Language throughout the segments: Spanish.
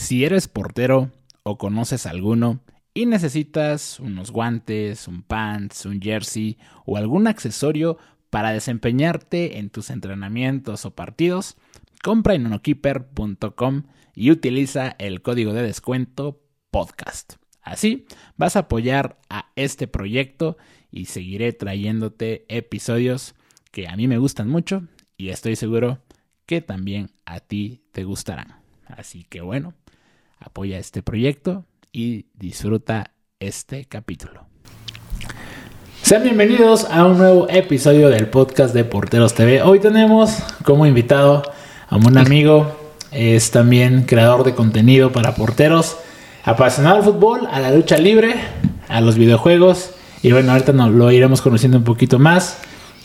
Si eres portero o conoces alguno y necesitas unos guantes, un pants, un jersey o algún accesorio para desempeñarte en tus entrenamientos o partidos, compra en unokeeper.com y utiliza el código de descuento podcast. Así vas a apoyar a este proyecto y seguiré trayéndote episodios que a mí me gustan mucho y estoy seguro que también a ti te gustarán. Así que bueno, apoya este proyecto y disfruta este capítulo. Sean bienvenidos a un nuevo episodio del podcast de Porteros TV. Hoy tenemos como invitado a un amigo, es también creador de contenido para porteros, apasionado al fútbol, a la lucha libre, a los videojuegos y bueno, ahorita nos lo iremos conociendo un poquito más.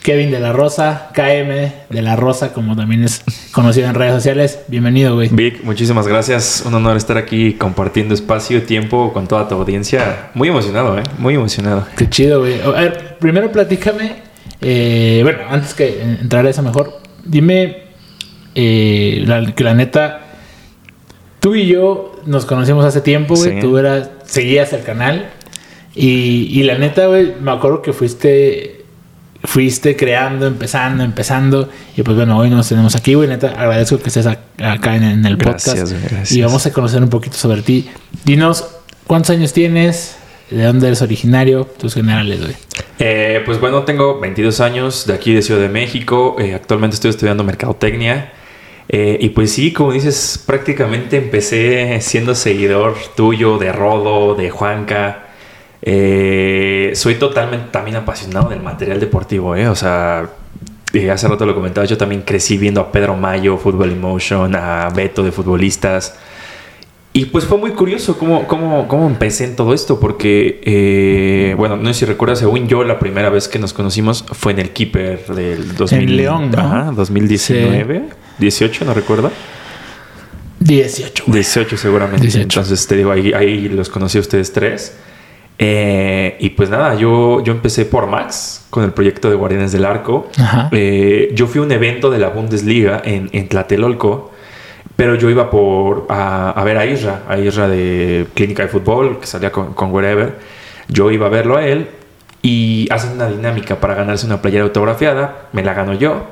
Kevin de la Rosa, KM de la Rosa, como también es conocido en redes sociales. Bienvenido, güey. Vic, muchísimas gracias. Un honor estar aquí compartiendo espacio y tiempo con toda tu audiencia. Muy emocionado, ¿eh? Muy emocionado. Qué chido, güey. A ver, primero platícame. Eh, bueno, antes que entrar a eso mejor, dime eh, que la neta, tú y yo nos conocimos hace tiempo, güey. Tú eras, seguías el canal. Y, y la neta, güey, me acuerdo que fuiste fuiste creando, empezando, empezando. Y pues bueno, hoy nos tenemos aquí, güey. Neta, agradezco que estés acá en, el podcast. Y vamos a conocer un poquito sobre ti. Dinos, ¿cuántos años tienes? ¿De dónde eres originario? Tus generales, güey. Eh, pues bueno, tengo 22 años de aquí de Ciudad de México. Eh, actualmente estoy estudiando mercadotecnia. Eh, y pues sí, como dices, prácticamente empecé siendo seguidor tuyo de Rodo, de Juanca. Eh, soy totalmente también apasionado del material deportivo, ¿eh? O sea, eh, hace rato lo comentaba, yo también crecí viendo a Pedro Mayo, Football Emotion, a Beto de futbolistas. Y pues fue muy curioso cómo, cómo, cómo empecé en todo esto, porque, eh, bueno, no sé si recuerdas, según yo, la primera vez que nos conocimos fue en el Keeper del 2000, León, ¿no? 2019, 18, no recuerdo. 18. 18 seguramente. Entonces te digo, ahí, ahí los conocí a ustedes tres. Eh, y pues nada, yo, yo empecé por Max con el proyecto de Guardianes del Arco. Eh, yo fui a un evento de la Bundesliga en, en Tlatelolco, pero yo iba por a, ver a Isra, a Isra de Clínica de Fútbol, que salía con, con Wherever. Yo iba a verlo a él y hacen una dinámica para ganarse una playera autografiada. Me la gano yo.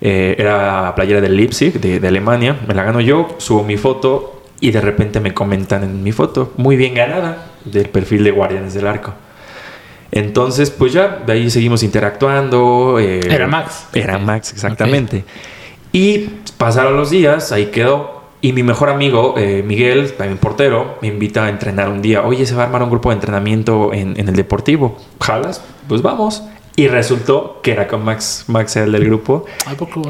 Eh, era la playera del Leipzig, de, de Alemania. Me la gano yo, subo mi foto y de repente me comentan en mi foto, muy bien ganada, del perfil de Guardianes del Arco. Entonces, pues ya, de ahí seguimos interactuando. Eh, era Max. Era Max, exactamente. Y pasaron los días, ahí quedó. Y mi mejor amigo, eh, Miguel, también portero, me invita a entrenar un día. Oye, se va a armar un grupo de entrenamiento en, en el deportivo. ¿Jalas? Pues vamos. Y resultó que era con Max, Max era el del grupo.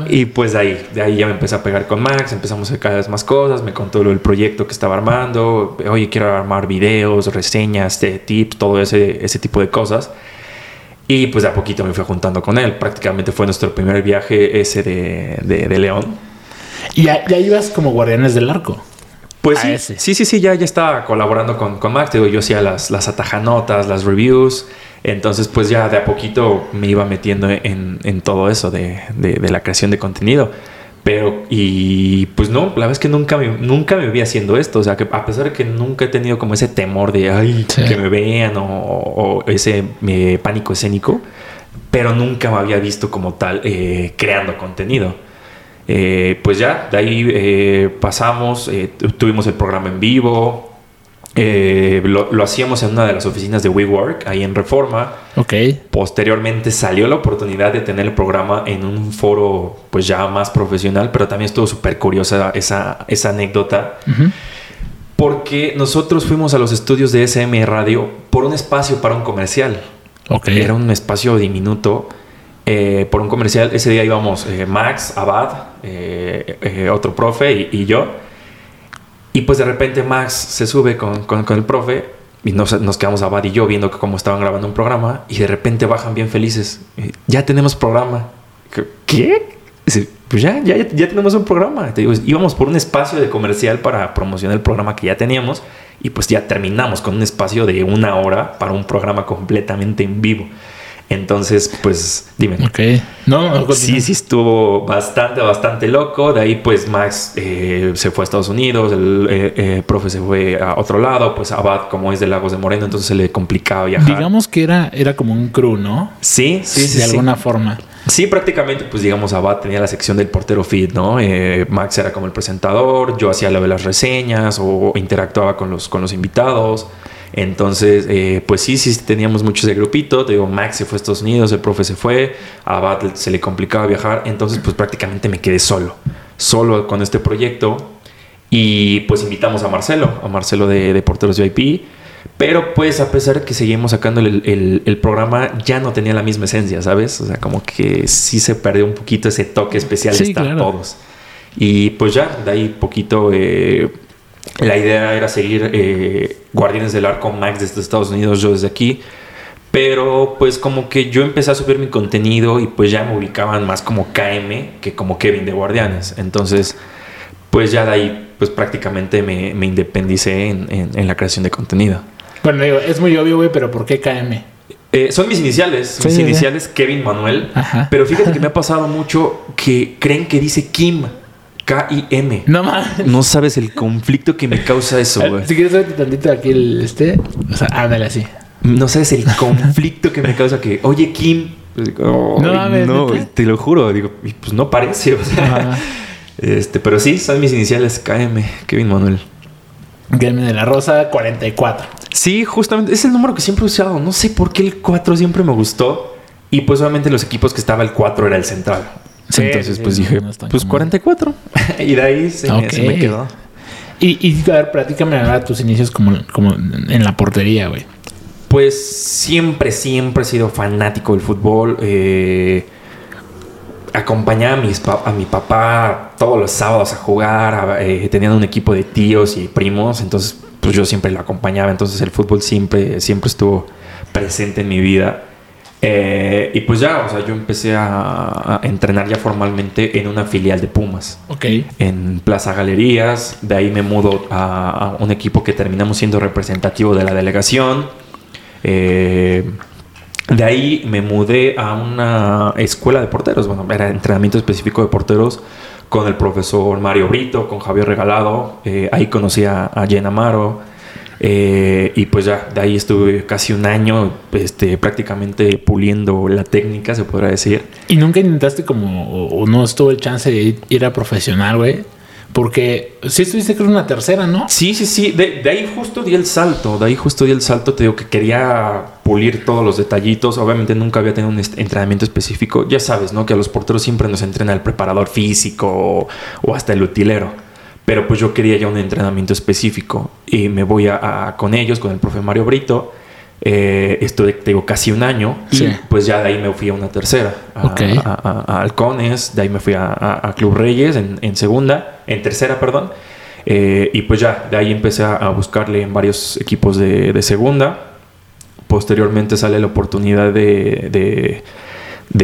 Y pues de ahí, de ahí ya me empecé a pegar con Max, empezamos a hacer cada vez más cosas, me contó el proyecto que estaba armando, oye, quiero armar videos, reseñas, tips, todo ese, ese tipo de cosas. Y pues de a poquito me fui juntando con él. Prácticamente fue nuestro primer viaje ese de, de, León. ¿Y ya, ya, ibas como guardianes del arco? Pues sí, sí, sí, sí, ya, ya estaba colaborando con, con Max. Digo, yo hacía las, las atajanotas, las reviews. Entonces, pues ya de a poquito me iba metiendo en, en todo eso de, de, la creación de contenido. Pero, y pues no, la verdad es que nunca me, nunca me vi haciendo esto. O sea, que a pesar de que nunca he tenido como ese temor de, ay, que me vean o, ese eh, pánico escénico, pero nunca me había visto como tal eh, creando contenido. Eh, pues ya, de ahí pasamos, tuvimos el programa en vivo, eh, lo, hacíamos en una de las oficinas de WeWork, ahí en Reforma. Ok. Posteriormente salió la oportunidad de tener el programa en un foro pues ya más profesional, pero también estuvo súper curiosa esa, esa anécdota. Porque nosotros fuimos a los estudios de SM Radio por un espacio para un comercial. Ok. Era un espacio diminuto. Eh, por un comercial, ese día íbamos eh, Max, Abad, otro profe y yo. Y pues de repente Max se sube con, con, el profe y nos, nos quedamos Abad y yo viendo cómo estaban grabando un programa y de repente bajan bien felices. Ya tenemos programa. ¿Qué? Pues ya, ya, ya tenemos un programa. Te digo, íbamos por un espacio de comercial para promocionar el programa que ya teníamos y pues ya terminamos con un espacio de una hora para un programa completamente en vivo. Entonces, pues, dime. Ok. No, sí, sí estuvo bastante, bastante loco. De ahí, pues, Max eh, se fue a Estados Unidos, el eh, eh, profe se fue a otro lado, pues Abad, como es de Lagos de Moreno, entonces se le complicaba viajar. Digamos que era, era como un crew, ¿no? Sí, sí, sí. De alguna forma. Sí, prácticamente, pues digamos, Abad tenía la sección del portero feed, ¿no? Max era como el presentador, yo hacía lo de las reseñas o interactuaba con los, con los invitados. Entonces, eh, pues sí, sí teníamos mucho ese grupito. Te digo, Max se fue a Estados Unidos, el profe se fue, a Abad se le complicaba viajar. Entonces, pues prácticamente me quedé solo, solo con este proyecto. Y pues invitamos a Marcelo, a Marcelo de, Porteros VIP. Pero pues a pesar de que seguimos sacando el, programa, ya no tenía la misma esencia, ¿sabes? O sea, como que sí se perdió un poquito ese toque especial de estar todos. Y pues ya, de ahí poquito eh, la idea era seguir eh, Guardianes del Arco Max desde Estados Unidos, yo desde aquí. Pero pues como que yo empecé a subir mi contenido y pues ya me ubicaban más como KM que como Kevin de Guardianes. Entonces pues ya de ahí pues prácticamente me, me independicé en, la creación de contenido. Bueno, digo, es muy obvio, güey, pero ¿por qué KM? Eh, son mis iniciales, mis iniciales Kevin Manuel. Pero fíjate que me ha pasado mucho que creen que dice Kim. K-I-M. No más. No sabes el conflicto que me causa eso, güey. Si quieres ver tantito aquí el este, o sea, ándale así. No sabes el conflicto que me causa que, oye, Kim. Pues no, no te lo juro. Digo, pues no parece, o sea. Este, pero sí, son mis iniciales KM, Kevin Manuel. KM de la Rosa 44. Sí, justamente, es el número que siempre he usado. No sé por qué el 4 siempre me gustó. Y pues obviamente los equipos que estaba el 4 era el central. Entonces, pues dije, pues 44. y de ahí se, me, quedó. Y, y, a ver, platícame ahora tus inicios como, como en la portería, güey. Pues siempre, siempre he sido fanático del fútbol. Eh, acompañaba a, mis, a mi papá todos los sábados a jugar. Eh, tenían un equipo de tíos y primos. Entonces, pues yo siempre lo acompañaba. Entonces, el fútbol siempre, siempre estuvo presente en mi vida. Eh, y pues ya, o sea, yo empecé a, entrenar ya formalmente en una filial de Pumas. Ok. En Plaza Galerías. De ahí me mudo a, un equipo que terminamos siendo representativo de la delegación. Eh, de ahí me mudé a una escuela de porteros. Bueno, era entrenamiento específico de porteros con el profesor Mario Brito, con Javier Regalado. Eh, ahí conocí a, a Jen Amaro. Eh, y pues ya, de ahí estuve casi un año este, prácticamente puliendo la técnica, se podrá decir. ¿Y nunca intentaste como, o, no estuvo el chance de ir, a profesional, güey? Porque sí estuviste creo una tercera, ¿no? Sí, sí, sí. De, ahí justo di el salto. De ahí justo di el salto. Te digo que quería pulir todos los detallitos. Obviamente nunca había tenido un entrenamiento específico. Ya sabes, ¿no? Que a los porteros siempre nos entrena el preparador físico o hasta el utilero. Pero pues yo quería ya un entrenamiento específico y me voy a, con ellos, con el profe Mario Brito. Eh, estuve, tengo casi un año y pues ya de ahí me fui a una tercera, a, Halcones, de ahí me fui a, Club Reyes en, segunda, en tercera, perdón. Eh, y pues ya, de ahí empecé a, buscarle en varios equipos de, segunda. Posteriormente sale la oportunidad de de,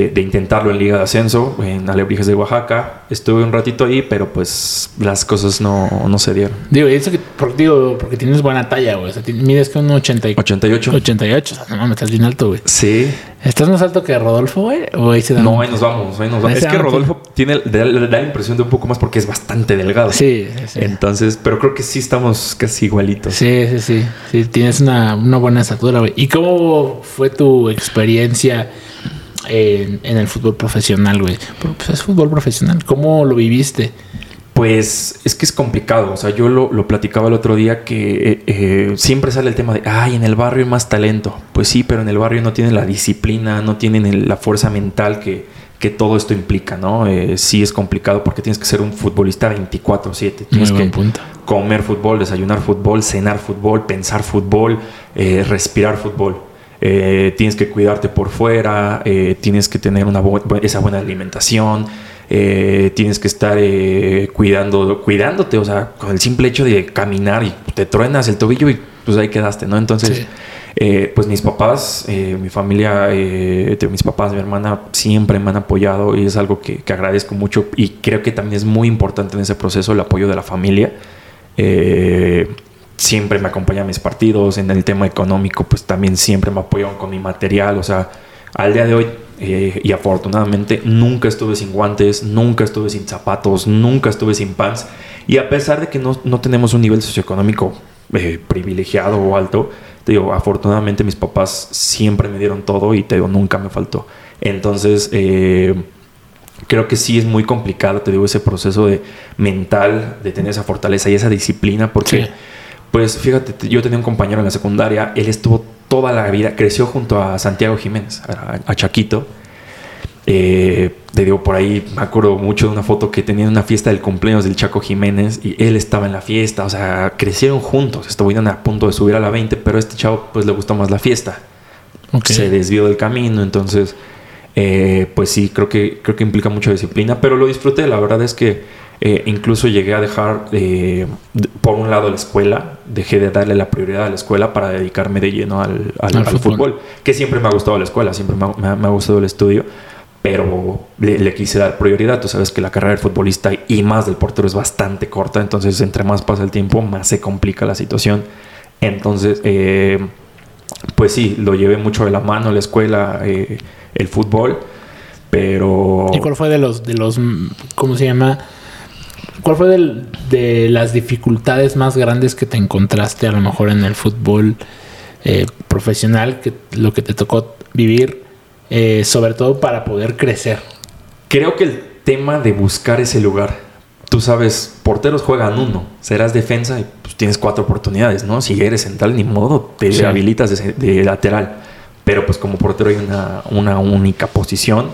intentarlo en Liga de Ascenso, en Alebrijes de Oaxaca. Estuve un ratito ahí, pero pues las cosas no, no se dieron. Digo, eso que, digo, porque tienes buena talla, güey. O sea, mides que un 88. 88. O sea, no me estás bien alto, güey. Sí. ¿Estás más alto que Rodolfo, güey? ¿O ahí se da No, ahí nos vamos, ahí nos vamos. Es que Rodolfo tiene, da, la impresión de un poco más porque es bastante delgado. Sí, sí, Entonces, pero creo que sí estamos casi igualitos. Sí, sí, sí. Sí, tienes una, una buena estatura, güey. ¿Y cómo fue tu experiencia? En, el fútbol profesional, güey. Pues es fútbol profesional. ¿Cómo lo viviste? Pues es que es complicado. O sea, yo lo, platicaba el otro día que eh, eh, siempre sale el tema de, ay, en el barrio hay más talento. Pues sí, pero en el barrio no tienen la disciplina, no tienen la fuerza mental que, que todo esto implica, ¿no? Eh, sí es complicado porque tienes que ser un futbolista 24/7. Tienes que comer fútbol, desayunar fútbol, cenar fútbol, pensar fútbol, respirar fútbol. Eh, tienes que cuidarte por fuera, eh, tienes que tener una esa buena alimentación, eh, tienes que estar cuidando, cuidándote, o sea, con el simple hecho de caminar y te truenas el tobillo y pues ahí quedaste, ¿no? Entonces, pues mis papás, mi familia, mis papás, mi hermana, siempre me han apoyado y es algo que, que, agradezco mucho y creo que también es muy importante en ese proceso el apoyo de la familia siempre me acompaña a mis partidos. En el tema económico, pues también siempre me apoyaron con mi material. O sea, al día de hoy, eh, y afortunadamente, nunca estuve sin guantes, nunca estuve sin zapatos, nunca estuve sin pants. Y a pesar de que no, no tenemos un nivel socioeconómico eh, privilegiado o alto, te digo, afortunadamente mis papás siempre me dieron todo y te digo, nunca me faltó. Entonces, eh, creo que sí es muy complicado, te digo, ese proceso de mental, de tener esa fortaleza y esa disciplina, porque, pues fíjate, yo tenía un compañero en la secundaria, él estuvo toda la vida, creció junto a Santiago Jiménez, a, Chaquito. Eh, te digo, por ahí me acuerdo mucho de una foto que tenía en una fiesta del cumpleaños del Chaco Jiménez y él estaba en la fiesta, o sea, crecieron juntos, estuvieron a punto de subir a la 20, pero a este chavo pues le gustó más la fiesta. Se desvió del camino, entonces eh, pues sí, creo que, creo que implica mucha disciplina, pero lo disfruté. La verdad es que eh, incluso llegué a dejar, eh, por un lado, la escuela, dejé de darle la prioridad a la escuela para dedicarme de lleno al, fútbol. que siempre me ha gustado la escuela, siempre me ha, gustado el estudio, pero le, quise dar prioridad. Tú sabes que la carrera del futbolista y más del portero es bastante corta, entonces entre más pasa el tiempo, más se complica la situación. Entonces, pues sí, lo llevé mucho de la mano la escuela el fútbol, pero... ¿Y cuál fue de los, de los, cómo se llama? ¿Cuál fue de las dificultades más grandes que te encontraste a lo mejor en el fútbol eh, profesional, que lo que te tocó vivir, eh, sobre todo para poder crecer? Creo que el tema de buscar ese lugar, tú sabes, porteros juegan uno, serás defensa y pues, tienes cuatro oportunidades, ¿no? Si eres central, ni modo, te habilitas de lateral pero pues como portero hay una, una única posición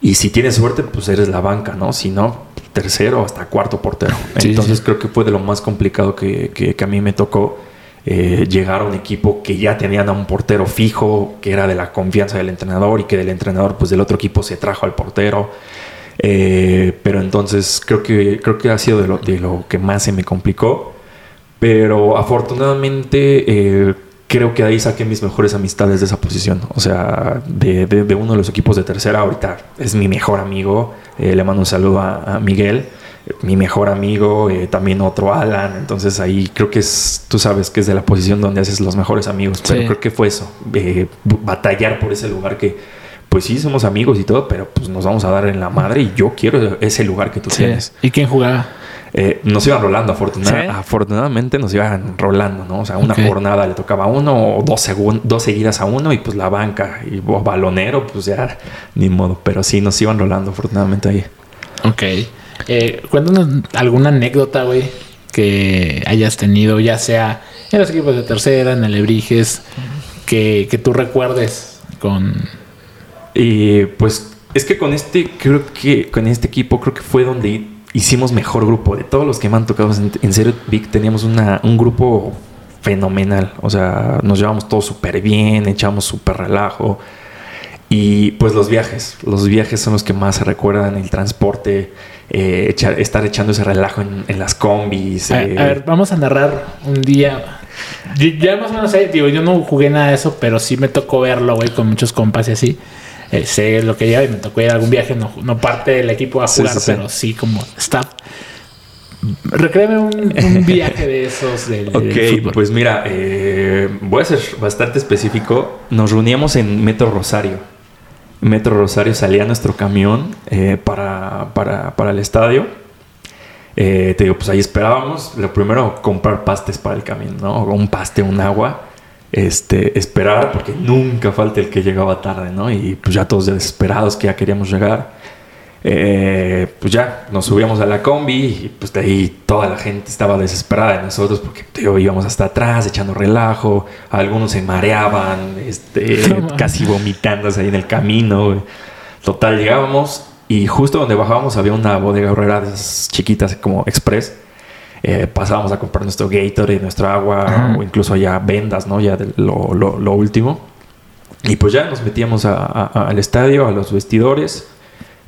y si tienes suerte pues eres la banca, ¿no? Si no, tercero hasta cuarto portero. Entonces creo que fue de lo más complicado que, que, a mí me tocó eh, llegar a un equipo que ya tenían a un portero fijo, que era de la confianza del entrenador y que del entrenador pues del otro equipo se trajo al portero. Eh, pero entonces creo que, creo que ha sido de lo, de lo que más se me complicó. Pero afortunadamente eh, creo que ahí saqué mis mejores amistades de esa posición. O sea, de, uno de los equipos de tercera, ahorita es mi mejor amigo. Eh, le mando un saludo a, Miguel, mi mejor amigo, eh, también otro Alan. Entonces ahí creo que es, tú sabes que es de la posición donde haces los mejores amigos. Pero creo que fue eso, eh, batallar por ese lugar que, pues sí, somos amigos y todo, pero pues nos vamos a dar en la madre y yo quiero ese lugar que tú tienes. ¿Y quién jugaba? Eh, nos iban rolando, afortunadamente nos iban rolando, ¿no? O sea, una jornada le tocaba a uno o dos, dos seguidas a uno y pues la banca y balonero, pues ya ni modo, pero sí nos iban rolando afortunadamente ahí. Ok. Eh, cuéntanos alguna anécdota, güey, que hayas tenido, ya sea en los equipos de tercera, en el Ebriges, que, que tú recuerdes con... Y pues es que con este, creo que con este equipo, creo que fue donde hicimos mejor grupo. De todos los que me han tocado en, serio, Vic, teníamos una, un grupo fenomenal. O sea, nos llevamos todos súper bien, echamos súper relajo. Y pues los viajes, los viajes son los que más se recuerdan, el transporte, eh, estar echando ese relajo en, las combis. A, eh. ver, vamos a narrar un día. ya más o menos sé, digo, yo no jugué nada de eso, pero sí me tocó verlo, güey, con muchos compas y así. Eh, sé lo que lleva y me tocó ir a algún viaje, no, no parte del equipo a jugar, pero sí como staff. Recréame un, viaje de esos del, Ok, pues mira, eh, voy a ser bastante específico. Nos reuníamos en Metro Rosario. Metro Rosario salía nuestro camión eh, para, para, para, el estadio. te digo, pues ahí esperábamos. Lo primero, comprar pastes para el camión, ¿no? Un paste, un agua este, esperar, porque nunca falta el que llegaba tarde, ¿no? Y pues ya todos desesperados que ya queríamos llegar. Eh, pues ya nos subíamos a la combi y pues de ahí toda la gente estaba desesperada de nosotros porque íbamos hasta atrás echando relajo, algunos se mareaban, este, casi vomitándose ahí en el camino. Total, llegábamos y justo donde bajábamos había una bodega horrera de esas chiquitas como express eh, pasábamos a comprar nuestro Gatorade, nuestra agua o incluso ya vendas, ¿no? Ya de lo, lo, último. Y pues ya nos metíamos al estadio, a los vestidores,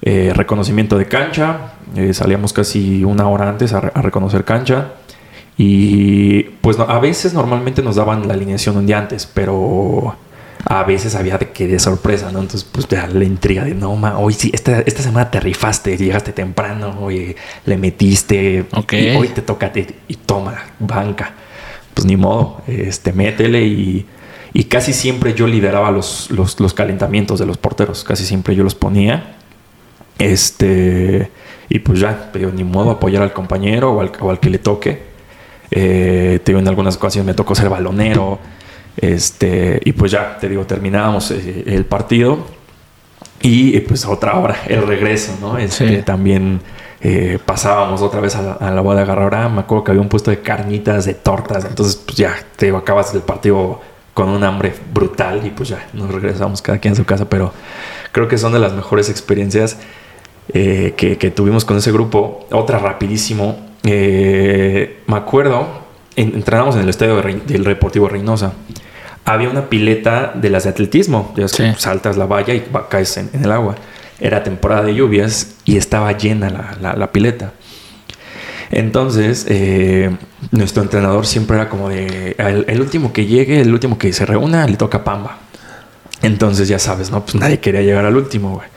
eh, reconocimiento de cancha, eh, salíamos casi una hora antes a, reconocer cancha. Y pues a veces normalmente nos daban la alineación un día antes, pero a veces había de que de sorpresa, ¿no? Entonces, pues ya la intriga de no, ma, hoy sí, esta, esta semana te rifaste, llegaste temprano, hoy le metiste, hoy te toca y toma, banca. Pues ni modo, este, métele y, Y casi siempre yo lideraba los, los, calentamientos de los porteros. Casi siempre yo los ponía. Este. Y pues ya, pero ni modo apoyar al compañero o al, o al que le toque. Eh, te digo, en algunas ocasiones me tocó ser balonero. Este, y pues ya, te digo, terminábamos eh, el partido. Y pues otra hora, el regreso, ¿no? Este, También eh, pasábamos otra vez a la, a la boda de agarrar. Me acuerdo que había un puesto de carnitas, de tortas. Entonces, pues ya, te digo, acabas el partido con un hambre brutal y pues ya nos regresamos cada quien a su casa. Pero creo que son de las mejores experiencias eh, que, tuvimos con ese grupo. Otra rapidísimo. Eh, me acuerdo, entrenamos en el estadio del Deportivo Reynosa. Había una pileta de las de atletismo. Ya saltas la valla y caes en el agua era temporada de lluvias y estaba llena la, pileta. Entonces, eh, nuestro entrenador siempre era como de, el, último que llegue, el último que se reúna, le toca pamba. Entonces, ya sabes, ¿no? Pues nadie quería llegar al último, güey.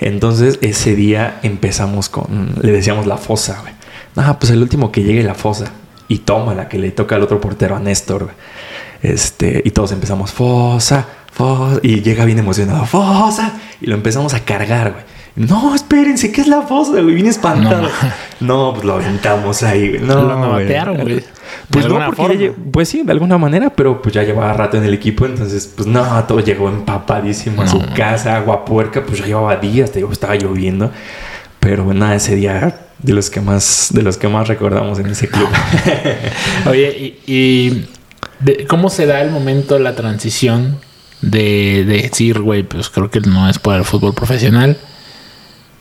Entonces, ese día empezamos con, le decíamos la fosa, güey. Ah, pues el último que llegue la fosa. Y toma la que le toca al otro portero, a Néstor. Este, y todos empezamos, fosa, y llega bien emocionado, Fosa. Y lo empezamos a cargar, güey. No, espérense, ¿qué es la fosa, güey? Viene espantado. No, pues lo aventamos ahí, güey. No, lo güey. Pues no, porque pues sí, de alguna manera, pero pues ya llevaba rato en el equipo, entonces, pues no, todo llegó empapadísimo a su casa, agua puerca, pues ya llevaba días, te digo, estaba lloviendo. Pero nada, ese día de los que más, de los que más recordamos en ese club. Oye, y, ¿cómo se da el momento, la transición de, decir, güey, pues creo que no es para el fútbol profesional.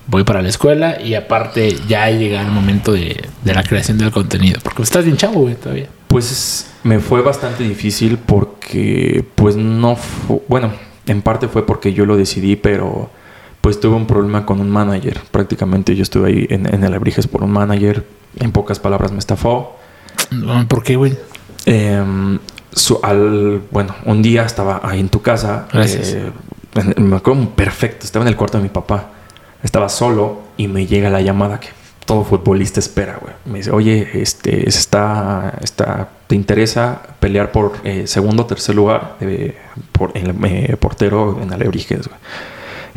Voy para la escuela y aparte ya llega el momento de, la creación del contenido. Porque estás bien chavo, güey, todavía. Pues me fue bastante difícil porque, pues no bueno, en parte fue porque yo lo decidí, pero pues tuve un problema con un manager. Prácticamente yo estuve ahí en, el Abrijes por un manager. En pocas palabras me estafó. ¿Por qué, güey? Eh, al, bueno, un día estaba ahí en tu casa. Eh, me acuerdo perfecto, estaba en el cuarto de mi papá. Estaba solo y me llega la llamada que todo futbolista espera, güey. Me dice, oye, este, está, está, ¿te interesa pelear por eh, segundo o tercer lugar por el eh, portero en Alebrijes,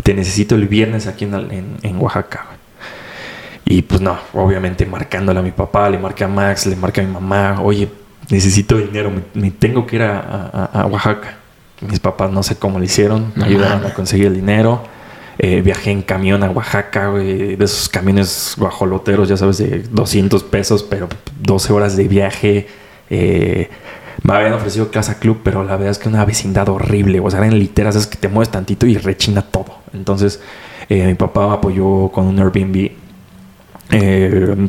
Te necesito el viernes aquí en, en, Oaxaca, Y pues no, obviamente marcándole a mi papá, le marqué a Max, le marqué a mi mamá, oye, necesito dinero, me, tengo que ir a, Oaxaca. Mis papás no sé cómo lo hicieron, me ayudaron a conseguir el dinero. Eh, viajé en camión a Oaxaca, de esos camiones guajoloteros, ya sabes, de 200 pesos, pero 12 horas de viaje. Eh, me habían ofrecido Casa Club, pero la verdad es que una vecindad horrible. O sea, eran literas, es que te mueves tantito y rechina todo. Entonces, eh, mi papá apoyó con un Airbnb.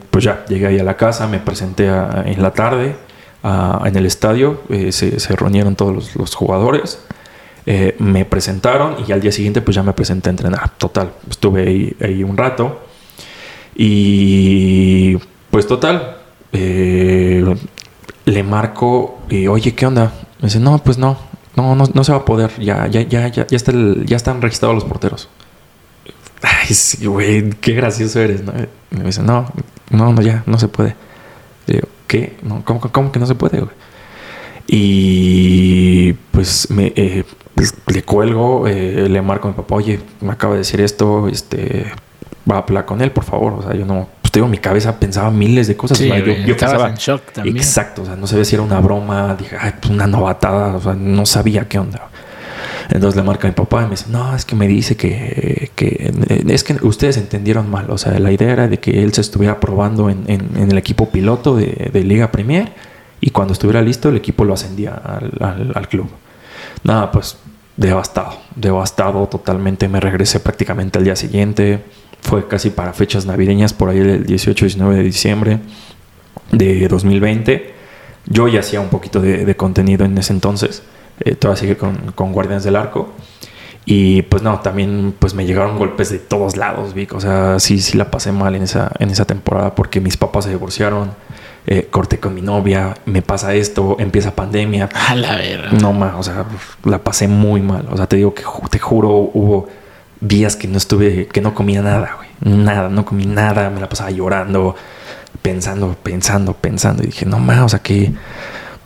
pues ya, llegué ahí a la casa, me presenté en la tarde en el estadio, eh, se, reunieron todos los, jugadores, eh, me presentaron y al día siguiente pues ya me presenté a entrenar. Total, estuve ahí, un rato y pues total, eh, le marco y oye, ¿qué onda? Me dice, no, pues no, no, no, se va a poder, ya, ya, ya, ya, ya, está ya están registrados los porteros. Ay, sí, güey, qué gracioso eres, me dice, no, no, no, ya, no se puede. ¿qué? ¿cómo, que no se puede, Y pues me eh, pues, le cuelgo, eh, le marco a mi papá, oye, me acaba de decir esto, este, va a hablar con él, por favor. O sea, yo no, tengo mi cabeza pensaba miles de cosas. yo, pensaba, en shock también. Exacto, o sea, no sabía si era una broma, dije, ay, pues una novatada, o sea, no sabía qué onda. Entonces le marca a mi papá y me dice, no, es que me dice que, es que ustedes entendieron mal. O sea, la idea era de que él se estuviera probando en, el equipo piloto de, Liga Premier y cuando estuviera listo el equipo lo ascendía al, club. Nada, pues devastado, devastado totalmente. Me regresé prácticamente al día siguiente. Fue casi para fechas navideñas, por ahí el 18-19 de diciembre de 2020. Yo ya hacía un poquito de contenido en ese entonces eh, todavía sigue con, con Guardianes del Arco. Y pues no, también pues me llegaron golpes de todos lados, Vic. O sea, sí, sí la pasé mal en esa, en esa temporada porque mis papás se divorciaron, eh, corté con mi novia, me pasa esto, empieza pandemia. A la verdad. No más, o sea, la pasé muy mal. O sea, te digo que te juro, hubo días que no estuve, que no comía nada, güey. Nada, no comí nada, me la pasaba llorando, pensando, pensando, pensando. Y dije, no más, o sea, que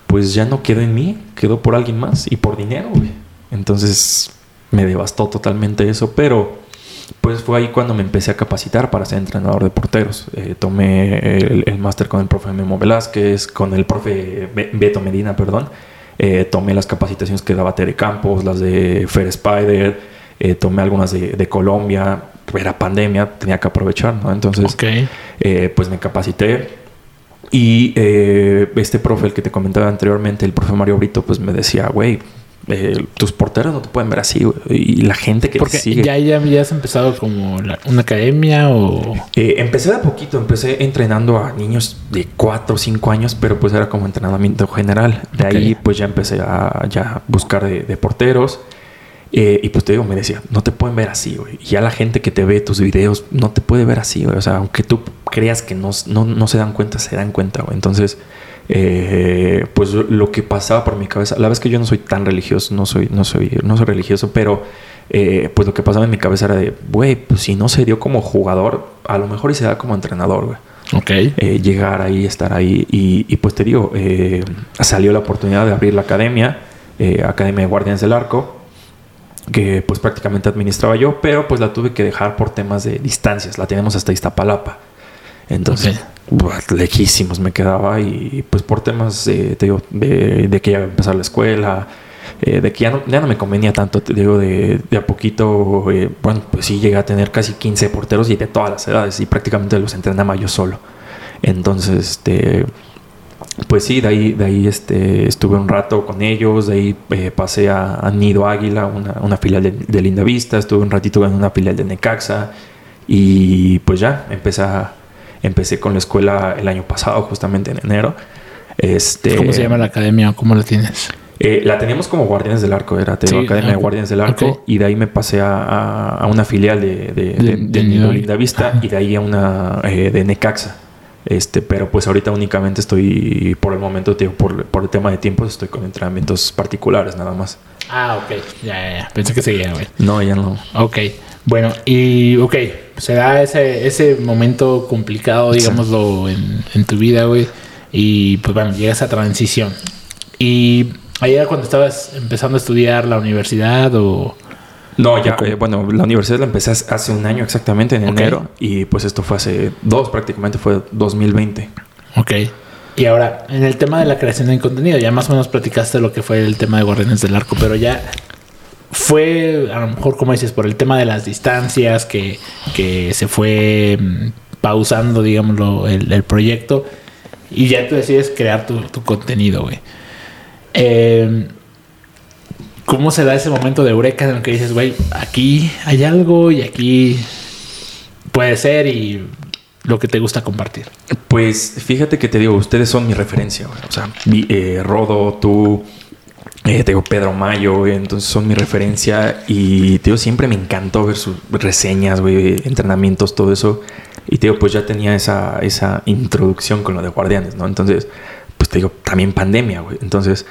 pues ya no quedó en mí, quedó por alguien más y por dinero, güey. Entonces me devastó totalmente eso, pero pues fue ahí cuando me empecé a capacitar para ser entrenador de porteros. Eh, tomé el, máster con el profe Memo Velázquez, con el profe Beto Medina, perdón. Eh, tomé las capacitaciones que daba Tere Campos, las de Fair Spider, eh, tomé algunas de, Colombia. Era pandemia, tenía que aprovechar, ¿no? Entonces, pues me capacité. Y este profe, el que te comentaba anteriormente, el profe Mario Brito, pues me decía, güey, eh, tus porteros no te pueden ver así, Y la gente que Porque te sigue. Ya, ya, ya has empezado como una academia o. Eh, empecé de poquito, empecé entrenando a niños de 4 o 5 años, pero pues era como entrenamiento general. De ahí pues ya empecé a ya buscar de, porteros. Eh, y pues te digo, me decía, no te pueden ver así, güey. Y ya la gente que te ve tus videos no te puede ver así, güey. O sea, aunque tú creas que no, no, no se dan cuenta, se dan cuenta, güey. Entonces, eh, pues lo que pasaba por mi cabeza, la verdad es que yo no soy tan religioso, no soy, no soy, no soy religioso, pero eh, pues lo que pasaba en mi cabeza era de, güey, pues si no se dio como jugador, a lo mejor y se da como entrenador, güey. Ok. Eh, llegar ahí, estar ahí. Y, pues te digo, salió la oportunidad de abrir la academia, Academia de Guardianes del Arco, que pues prácticamente administraba yo, pero pues la tuve que dejar por temas de distancias. La tenemos hasta Iztapalapa. Entonces, lejísimos me quedaba y pues por temas de, te digo, de, que ya iba a empezar la escuela, eh, de que ya no, ya no me convenía tanto, te digo, de, de a poquito, eh, bueno, pues sí llegué a tener casi 15 porteros y de todas las edades y prácticamente los entrenaba yo solo. Entonces, este, pues sí, de ahí, de ahí este, estuve un rato con ellos, de ahí eh, pasé a, Nido Águila, una, una filial de, de, Linda Vista, estuve un ratito en una filial de Necaxa y pues ya empecé a Empecé con la escuela el año pasado, justamente en enero. Este, ¿Cómo se llama la academia? ¿Cómo la tienes? Eh, la teníamos como Guardianes del Arco, era Academia de Guardianes del Arco, y de ahí me pasé a, una filial de, de, Linda Vista y de ahí a una eh, de Necaxa. Este, pero pues ahorita únicamente estoy, por el momento, por, por el tema de tiempos, estoy con entrenamientos particulares nada más. Ah, ok. Ya, ya, ya. Pensé que seguía, güey. No, ya no. Ok. Bueno, y ok, se da ese, ese momento complicado, digámoslo, en, tu vida, güey. Y pues bueno, llega esa transición. Y ahí era cuando estabas empezando a estudiar la universidad o... No, ya, eh, bueno, la universidad la empecé hace un año exactamente, en enero. Y pues esto fue hace dos, prácticamente fue 2020. Ok. Y ahora, en el tema de la creación de contenido, ya más o menos platicaste lo que fue el tema de Guardianes del Arco, pero ya fue, a lo mejor, como dices, por el tema de las distancias que, se fue mm, pausando, digámoslo, el, proyecto. Y ya tú decides crear tu, contenido, güey. Em, ¿Cómo se da ese momento de eureka en el que dices, güey, aquí hay algo y aquí puede ser y lo que te gusta compartir? Pues fíjate que te digo, ustedes son mi referencia, güey. O sea, eh, Rodo, tú, eh, te digo, Pedro Mayo, entonces son mi referencia y te digo, siempre me encantó ver sus reseñas, güey, entrenamientos, todo eso. Y te digo, pues ya tenía esa, esa introducción con lo de Guardianes, ¿no? Entonces, pues te digo, también pandemia, güey. Entonces,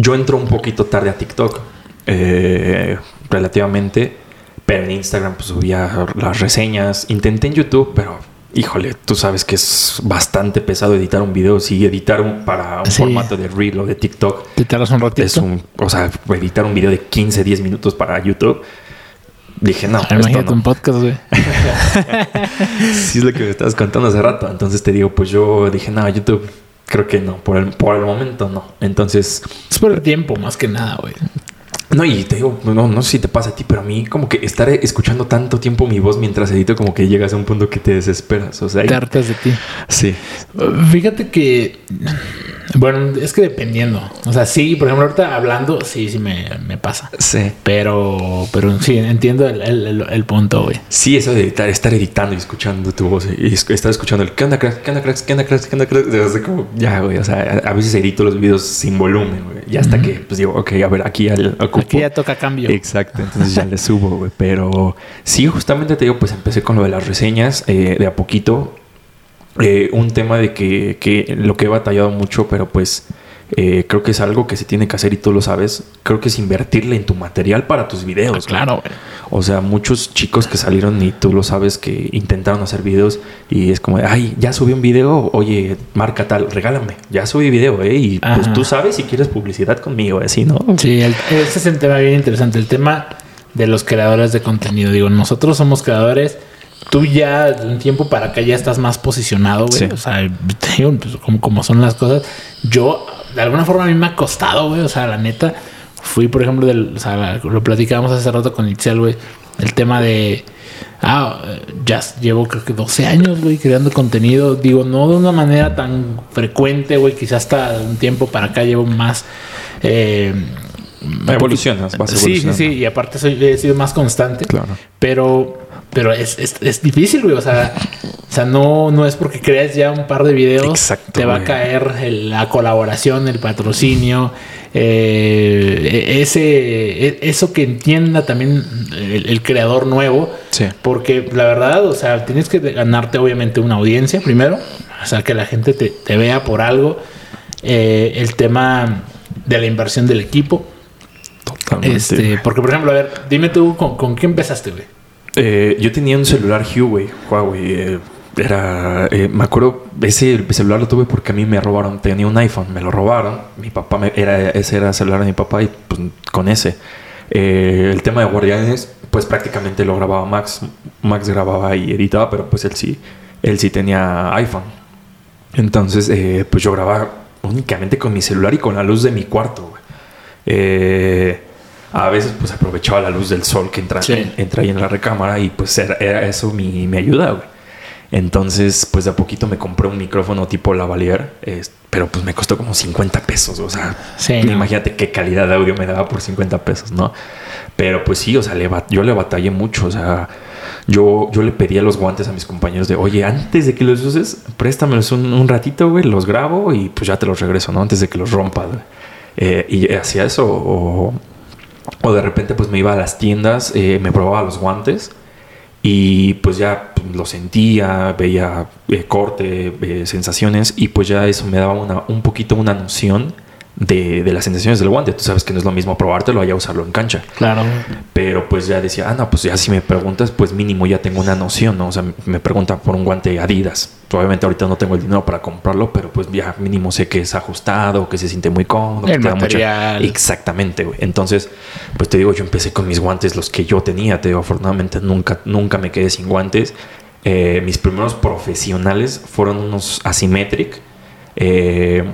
yo entro un poquito tarde a TikTok, eh, relativamente, pero en Instagram pues subía las reseñas. Intenté en YouTube, pero Híjole, tú sabes que es bastante pesado editar un video. Si editar un, para un formato de Reel o de TikTok. Editarlas un ratito. Es un, o sea, editar un video de 15, 10 minutos para YouTube. Dije, no. Imagínate un podcast, güey. sí, es lo que me estabas contando hace rato. Entonces te digo, pues yo dije, no, YouTube creo que no. Por el, por el momento no. Entonces. Es por el tiempo, más que nada, güey. No, y te digo, no, no sé si te pasa a ti, pero a mí como que estar escuchando tanto tiempo mi voz mientras edito, como que llegas a un punto que te desesperas. O sea, te hartas de ti. Sí. Fíjate que, bueno, es que dependiendo. O sea, sí, por ejemplo, ahorita hablando, sí, sí me, pasa. Sí. Pero, pero sí, entiendo el, punto, güey. Sí, eso de editar, estar editando y escuchando tu voz y estar escuchando el ¿qué onda, cracks? ¿Qué onda, cracks? ¿Qué onda, cracks? ¿Qué onda, cracks? O sea, como, ya, güey, o sea, a veces edito los videos sin volumen, güey. Y hasta que, pues digo, ok, a ver, aquí al Aquí ya toca cambio. Exacto, entonces ya le subo, güey. Pero sí, justamente te digo, pues empecé con lo de las reseñas eh, de a poquito. Eh, un tema de que, que, lo que he batallado mucho, pero pues eh, creo que es algo que se tiene que hacer y tú lo sabes. Creo que es invertirle en tu material para tus videos. Ah, claro, O sea, muchos chicos que salieron y tú lo sabes que intentaron hacer videos y es como, ay, ya subí un video, oye, marca tal, regálame, ya subí video, ¿eh? Y pues tú sabes si quieres publicidad conmigo, así, ¿no? Sí, ese es un tema bien interesante. El tema de los creadores de contenido. Digo, nosotros somos creadores tú ya un tiempo para acá ya estás más posicionado, güey. O sea, pues, como, como son las cosas. Yo, de alguna forma, a mí me ha costado, güey. O sea, la neta, fui, por ejemplo, del, o sea, lo platicábamos hace rato con Itzel, güey. El tema de. Ah, ya llevo creo que 12 años, güey, creando contenido. Digo, no de una manera tan frecuente, güey. Quizás hasta un tiempo para acá llevo más. Eh, Evolucionas, vas Sí, sí, sí. Y aparte soy, he sido más constante. Claro. Pero pero es, es, es, difícil, güey. O sea, o sea no, no es porque creas ya un par de videos, te va a caer la colaboración, el patrocinio, eh, e, ese, e, eso que entienda también el, creador nuevo. Sí. Porque la verdad, o sea, tienes que ganarte obviamente una audiencia primero, o sea, que la gente te, te vea por algo. Eh, el tema de la inversión del equipo. Este, porque, por ejemplo, a ver, dime tú con, con qué empezaste, güey. Eh, yo tenía un celular Huawei, Huawei. Eh, era, eh, me acuerdo, ese celular lo tuve porque a mí me robaron. Tenía un iPhone, me lo robaron. Mi papá, me, era, ese era el celular de mi papá y pues, con ese. el tema de Guardianes, pues prácticamente lo grababa Max. Max grababa y editaba, pero pues él sí, él sí tenía iPhone. Entonces, pues yo grababa únicamente con mi celular y con la luz de mi cuarto. Eh, a veces pues aprovechaba la luz del sol que entra, entra ahí en la recámara y pues era, eso mi, mi ayuda, güey. Entonces, pues de a poquito me compré un micrófono tipo lavalier, pero pues me costó como 50 pesos. O sea, imagínate qué calidad de audio me daba por 50 pesos, ¿no? Pero pues sí, o sea, yo le batallé mucho. O sea, yo, yo le pedía los guantes a mis compañeros de, oye, antes de que los uses, préstamelos un, un ratito, güey, los grabo y pues ya te los regreso, ¿no? Antes de que los rompa, eh, y hacía eso, o o de repente pues me iba a las tiendas, eh, me probaba los guantes y pues ya pues, lo sentía, veía eh, corte, eh, sensaciones y pues ya eso me daba una, un poquito una noción de, de, las sensaciones del guante. Tú sabes que no es lo mismo probártelo a usarlo en cancha. Claro. Pero pues ya decía, ah, no, pues ya si me preguntas, pues mínimo ya tengo una noción, ¿no? O sea, me pregunta por un guante Adidas. Obviamente ahorita no tengo el dinero para comprarlo, pero pues ya mínimo sé que es ajustado, que se siente muy cómodo. El material. Exactamente, güey. Entonces, pues te digo, yo empecé con mis guantes, los que yo tenía. Te digo, afortunadamente nunca, nunca me quedé sin guantes. Eh, mis primeros profesionales fueron unos Asymmetric. Eh,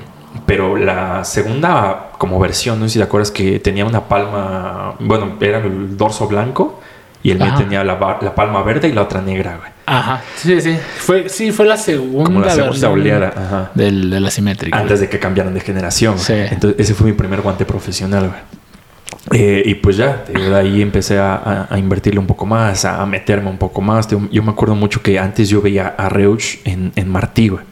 pero la segunda como versión, no sé si te acuerdas que tenía una palma, bueno, era el dorso blanco y el mío tenía la, palma verde y la otra negra, güey. Ajá, sí, sí. Fue, sí, fue la segunda como la segunda Ajá. Del, de la simétrica. Antes de que cambiaran de generación. Sí. Entonces, ese fue mi primer guante profesional, güey. Eh, y pues ya, de ahí empecé a, invertirle un poco más, a meterme un poco más. Yo me acuerdo mucho que antes yo veía a Reusch en, en Martí, güey.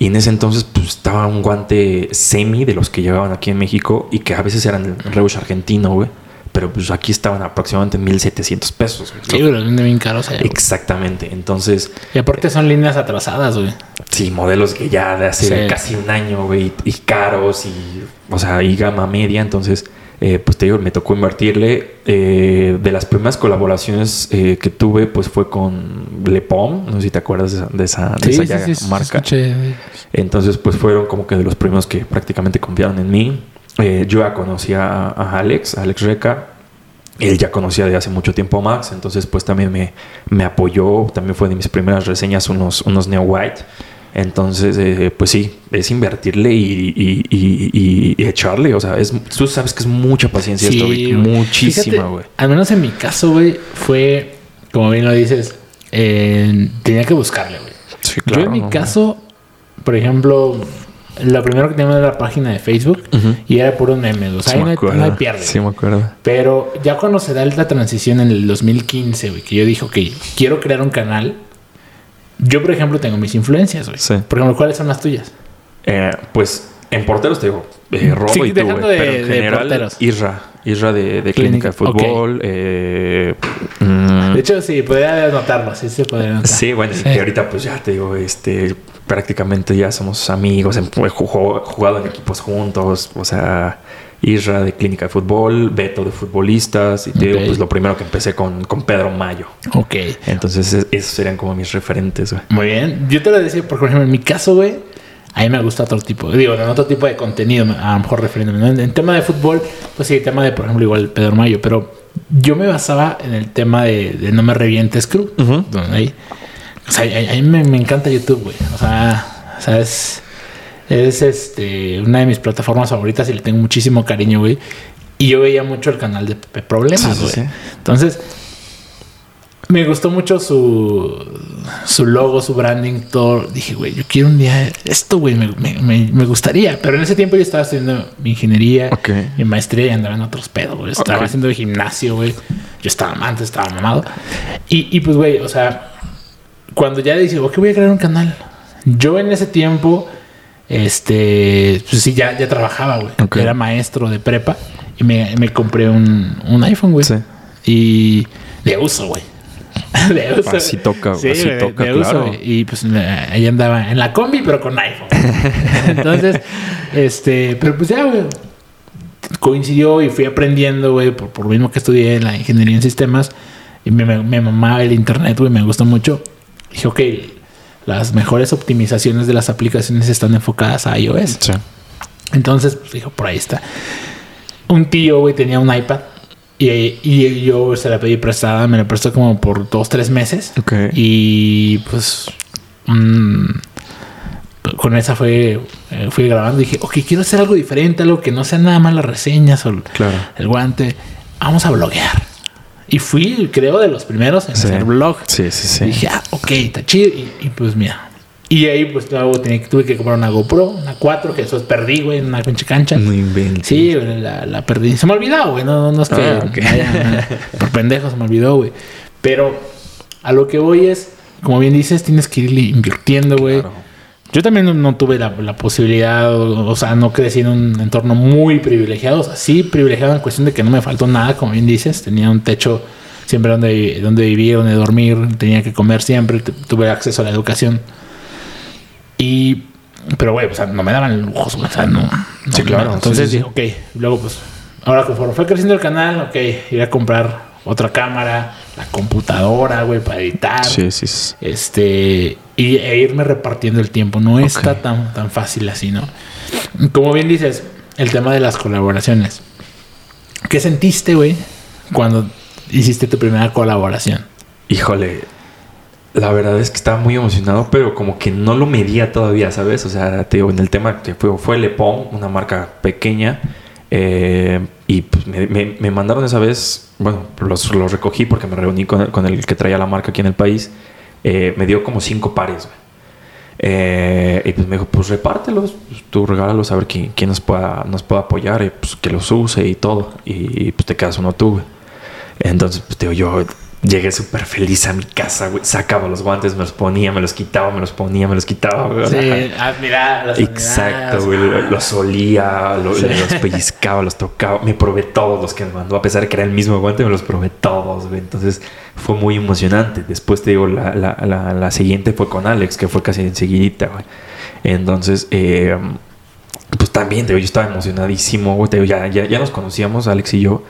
Y en ese entonces pues, estaba un guante semi de los que llevaban aquí en México y que a veces eran el Reusch argentino, güey. Pero pues aquí estaban aproximadamente 1700 pesos. Sí, pero venden bien caros Exactamente. Entonces. Y aparte son líneas atrasadas, güey. Sí, modelos que ya de hace casi un año, güey. Y caros y. O sea, y gama media. Entonces eh, pues te digo, me tocó invertirle. Eh, de las primeras colaboraciones eh, que tuve, pues fue con Le no sé si te acuerdas de esa, de marca. Entonces, pues fueron como que de los primeros que prácticamente confiaron en mí. yo ya conocía a, Alex, Alex Reca. Él ya conocía de hace mucho tiempo Max, entonces pues también me, me apoyó, también fue de mis primeras reseñas unos, unos Neo White. Entonces, eh, pues sí, es invertirle y, echarle. O sea, es, tú sabes que es mucha paciencia esto, güey. Muchísima, güey. Al menos en mi caso, güey, fue, como bien lo dices, tenía que buscarle, güey. Sí, claro, Yo en mi caso, por ejemplo, lo primero que tenía era la página de Facebook y era puro meme. O sea, ahí no, hay, pierde. Sí, me acuerdo. Pero ya cuando se da la transición en el 2015, güey, que yo dije, ok, quiero crear un canal yo, por ejemplo, tengo mis influencias, güey. Sí. Por ejemplo, ¿cuáles son las tuyas? Eh, pues en porteros te digo, eh, Robo y tú, de, pero en general, Isra. Isra de, de Clínica de Fútbol. Eh, mm, De hecho, sí, podría notarlo, sí se podría notar. Sí, bueno, y ahorita pues ya te digo, este, prácticamente ya somos amigos, hemos jugado en equipos juntos, o sea, Isra de clínica de fútbol, Beto de futbolistas, y te digo, pues lo primero que empecé con, con Pedro Mayo. Ok. Entonces, esos serían como mis referentes, güey. Muy bien. Yo te lo decía, por ejemplo, en mi caso, güey, a mí me gusta otro tipo, digo, en otro tipo de contenido, a lo mejor refiriéndome. En, tema de fútbol, pues sí, el tema de, por ejemplo, igual Pedro Mayo, pero yo me basaba en el tema de, No me revientes crew. ahí, o sea, a, mí me, encanta YouTube, güey. O sea, o sea es, es este, una de mis plataformas favoritas y le tengo muchísimo cariño, güey. Y yo veía mucho el canal de Problemas, güey. Entonces, me gustó mucho su, su logo, su branding, todo. Dije, güey, yo quiero un día esto, güey, me, me, me, gustaría. Pero en ese tiempo yo estaba haciendo mi ingeniería, mi maestría y andaba en otros pedos, güey. Estaba haciendo gimnasio, güey. Yo estaba antes, estaba mamado. Y, y pues, güey, o sea, cuando ya dije, ok, voy a crear un canal. Yo en ese tiempo, este, pues sí, ya, ya trabajaba, güey. Era maestro de prepa y me, me compré un, un iPhone, güey. Sí. Y de uso, güey. de uso. Así toca, sí, así toca, claro. y pues ahí andaba en la combi, pero con iPhone. Entonces, este, pero pues ya, güey, coincidió y fui aprendiendo, güey, por, por lo mismo que estudié en la ingeniería en sistemas y me, me, mamaba el internet, güey, me gustó mucho. Dije, ok, las mejores optimizaciones de las aplicaciones están enfocadas a iOS. Sí. Entonces, pues dijo, por ahí está. Un tío, güey, tenía un iPad y, yo se la pedí prestada, me la prestó como por dos, tres meses. Y pues mm, con esa fue, eh, fui grabando y dije, ok, quiero hacer algo diferente, algo que no sea nada más las reseñas o el guante. Vamos a bloguear. Y fui, creo, de los primeros en hacer blog. Sí, sí, sí. Y dije, ah, ok, está chido. y pues mira, y ahí, pues, luego tuve que comprar una GoPro, una 4, que eso perdí, güey, en una pinche cancha. Muy bien. Sí, la, la, perdí. Se me olvidó, güey. No, no es que ah, por pendejo se me olvidó, güey. Pero a lo que voy es, como bien dices, tienes que ir invirtiendo, güey. Yo también no, tuve la, posibilidad, o, sea, no crecí en un entorno muy privilegiado. O sea, sí privilegiado en cuestión de que no me faltó nada, como bien dices. Tenía un techo siempre donde, donde vivir, donde dormir, tenía que comer siempre, tuve acceso a la educación y, pero, güey, o sea, no me daban lujos, o sea, no. sí, claro. Entonces dije, ok, luego, pues, ahora conforme fue creciendo el canal, ok, iré a comprar otra cámara, la computadora, güey, para editar. Sí, sí. Este, y, e irme repartiendo el tiempo. No está tan, tan fácil así, ¿no? Como bien dices, el tema de las colaboraciones. ¿Qué sentiste, güey, cuando hiciste tu primera colaboración? Híjole, la verdad es que estaba muy emocionado, pero como que no lo medía todavía, ¿sabes? O sea, te digo, en el tema que fue, fue Lepón, una marca pequeña, eh, y pues me, mandaron esa vez, bueno, los, los recogí porque me reuní con, el que traía la marca aquí en el país, eh, me dio como cinco pares, eh, y pues me dijo, pues repártelos, pues, tú regálalos a ver quién, quién, nos, pueda, nos pueda apoyar, y pues que los use y todo, y, pues te quedas uno tú, Entonces, pues digo, yo Llegué súper feliz a mi casa, güey. Sacaba los guantes, me los ponía, me los quitaba, me los ponía, me los quitaba, güey. Sí, ah, mira, los Exacto, güey. Los olía, los, pellizcaba, los tocaba. Me probé todos los que me mandó, a pesar de que era el mismo guante, me los probé todos, güey. Entonces fue muy emocionante. Después te digo, la, la, la, siguiente fue con Alex, que fue casi enseguidita, güey. Entonces, eh, pues también, te digo, yo estaba emocionadísimo, güey. Te digo, ya, ya, ya nos conocíamos, Alex y yo,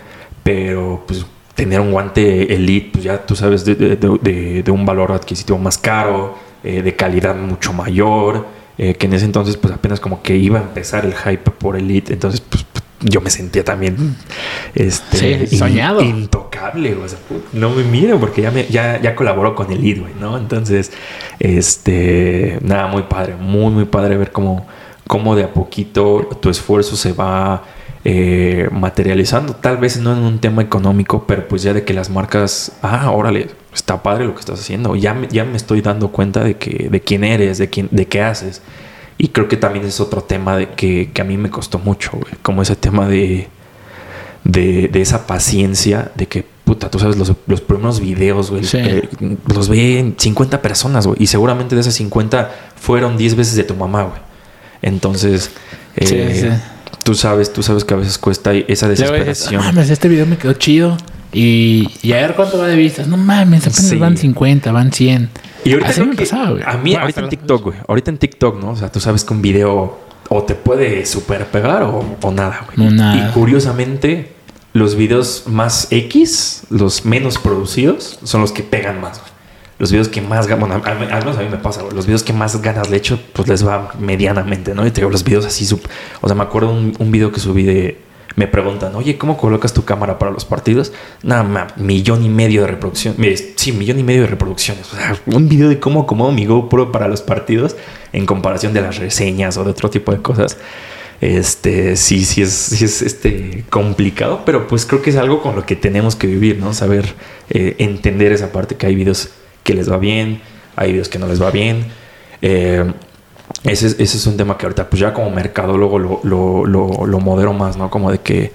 pero pues tener un guante elite, pues ya tú sabes, de, un valor adquisitivo más caro, eh, de calidad mucho mayor, eh, que en ese entonces pues apenas como que iba a empezar el hype por elite, entonces pues yo me sentía también este soñado. intocable o sea, no me miro porque ya me ya, ya colaboró con Elite güey no entonces este nada muy padre muy muy padre ver cómo cómo de a poquito tu esfuerzo se va eh, materializando, tal vez no en un tema económico, pero pues ya de que las marcas, ah, órale, está padre lo que estás haciendo, ya, me, ya me estoy dando cuenta de, que, de quién eres, de, quién, de qué haces. Y creo que también es otro tema de que, a mí me costó mucho, como ese tema de, de, esa paciencia, de que, puta, tú sabes, los, los primeros videos, güey, eh, los ven 50 personas, güey, y seguramente de esas 50 fueron 10 veces de tu mamá, güey. Entonces, eh, tú sabes, tú sabes que a veces cuesta esa desesperación. este video me quedó chido. Y, y, a ver cuánto va de vistas. No mames, apenas van 50, van 100. Y ahorita Así me pasaba, güey. A mí, ahorita en TikTok, güey. Ahorita en TikTok, ¿no? O sea, tú sabes que un video o te puede super pegar o, o nada, güey. Y curiosamente, los videos más X, los menos producidos, son los que pegan más, güey. Los videos que más, bueno, al, menos a mí me pasa. Los videos que más ganas le echo, pues les va medianamente, ¿no? Y te digo, los videos así, o sea, me acuerdo un, un video que subí de me preguntan, oye, ¿cómo colocas tu cámara para los partidos? Nada más, millón y medio de reproducciones. Sí, millón y medio de reproducciones. O sea, un video de cómo acomodo mi GoPro para los partidos en comparación de las reseñas o de otro tipo de cosas. Este, sí, sí es, sí es este, complicado, pero pues creo que es algo con lo que tenemos que vivir, ¿no? Saber eh, entender esa parte, que hay videos que les va bien, hay videos que no les va bien. Eh, ese, ese, es un tema que ahorita, pues ya como mercadólogo lo, lo, lo, lo modero más, ¿no? Como de que,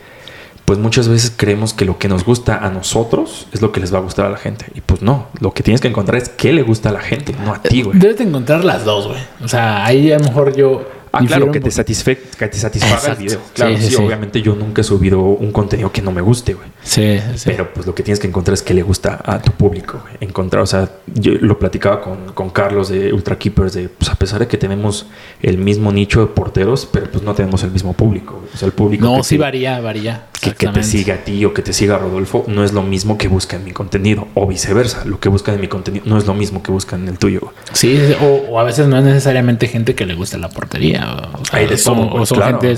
pues muchas veces creemos que lo que nos gusta a nosotros es lo que les va a gustar a la gente. Y pues no, lo que tienes que encontrar es qué le gusta a la gente, no a ti, güey. Debes encontrar las dos, güey. O sea, ahí a lo mejor yo Ah, claro, que te, satisfe que te satisfaga el video. Claro, sí, obviamente yo nunca he subido un contenido que no me guste, güey. Sí, Pero pues lo que tienes que encontrar es que le gusta a tu público, güey. Encontrar, o sea, yo lo platicaba con, con Carlos de Ultra Keepers, de pues a pesar de que tenemos el mismo nicho de porteros, pero pues no tenemos el mismo público. O sea, el público. No, sí varía, varía. Que, que, te siga a ti o que te siga a Rodolfo no es lo mismo que busca en mi contenido, o viceversa. Lo que busca en mi contenido no es lo mismo que busca en el tuyo. Sí, o, a veces no es necesariamente gente que le guste la portería. O sea, o son gente,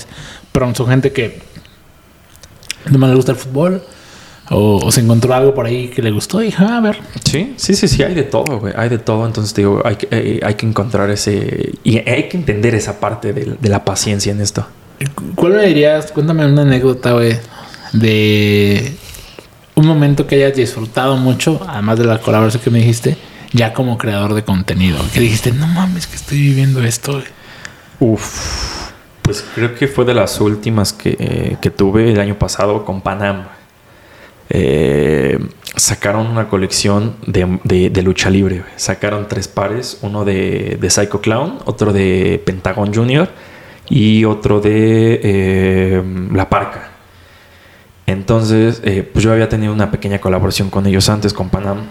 pero son gente que no le gusta el fútbol. O, se encontró algo por ahí que le gustó y ah, a ver. Sí, sí, sí, sí, hay de todo, güey. Hay de todo. Entonces, digo, hay que, eh, hay, que encontrar ese. Y hay que entender esa parte de, la paciencia en esto. ¿Cuál me dirías? Cuéntame una anécdota, güey, de un momento que hayas disfrutado mucho, además de la colaboración que me dijiste, ya como creador de contenido. Que dijiste, no mames, que estoy viviendo esto, güey. Uf. Pues creo que fue de las últimas que, tuve el año pasado con Panam. Eh, sacaron una colección de, lucha libre. Sacaron tres pares, uno de, Psycho Clown, otro de Pentagon Junior y otro de eh, La Parca. Entonces, eh, pues yo había tenido una pequeña colaboración con ellos antes, con Panam.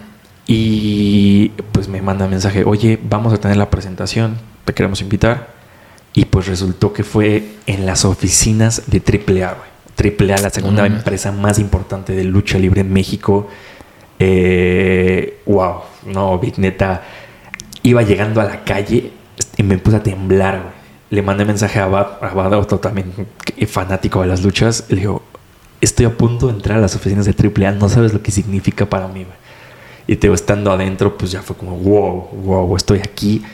Y pues me manda mensaje, oye, vamos a tener la presentación, te queremos invitar. Y pues resultó que fue en las oficinas de AAA, güey. AAA, la segunda empresa más importante de lucha libre en México. Eh, wow, no, Big Neta. Iba llegando a la calle y me puse a temblar, güey. Le mandé mensaje a Abad, Abad, otro también fanático de las luchas. Le digo, estoy a punto de entrar a las oficinas de AAA, no sabes lo que significa para mí, güey. Y te estando adentro, pues ya fue como, wow, wow, estoy aquí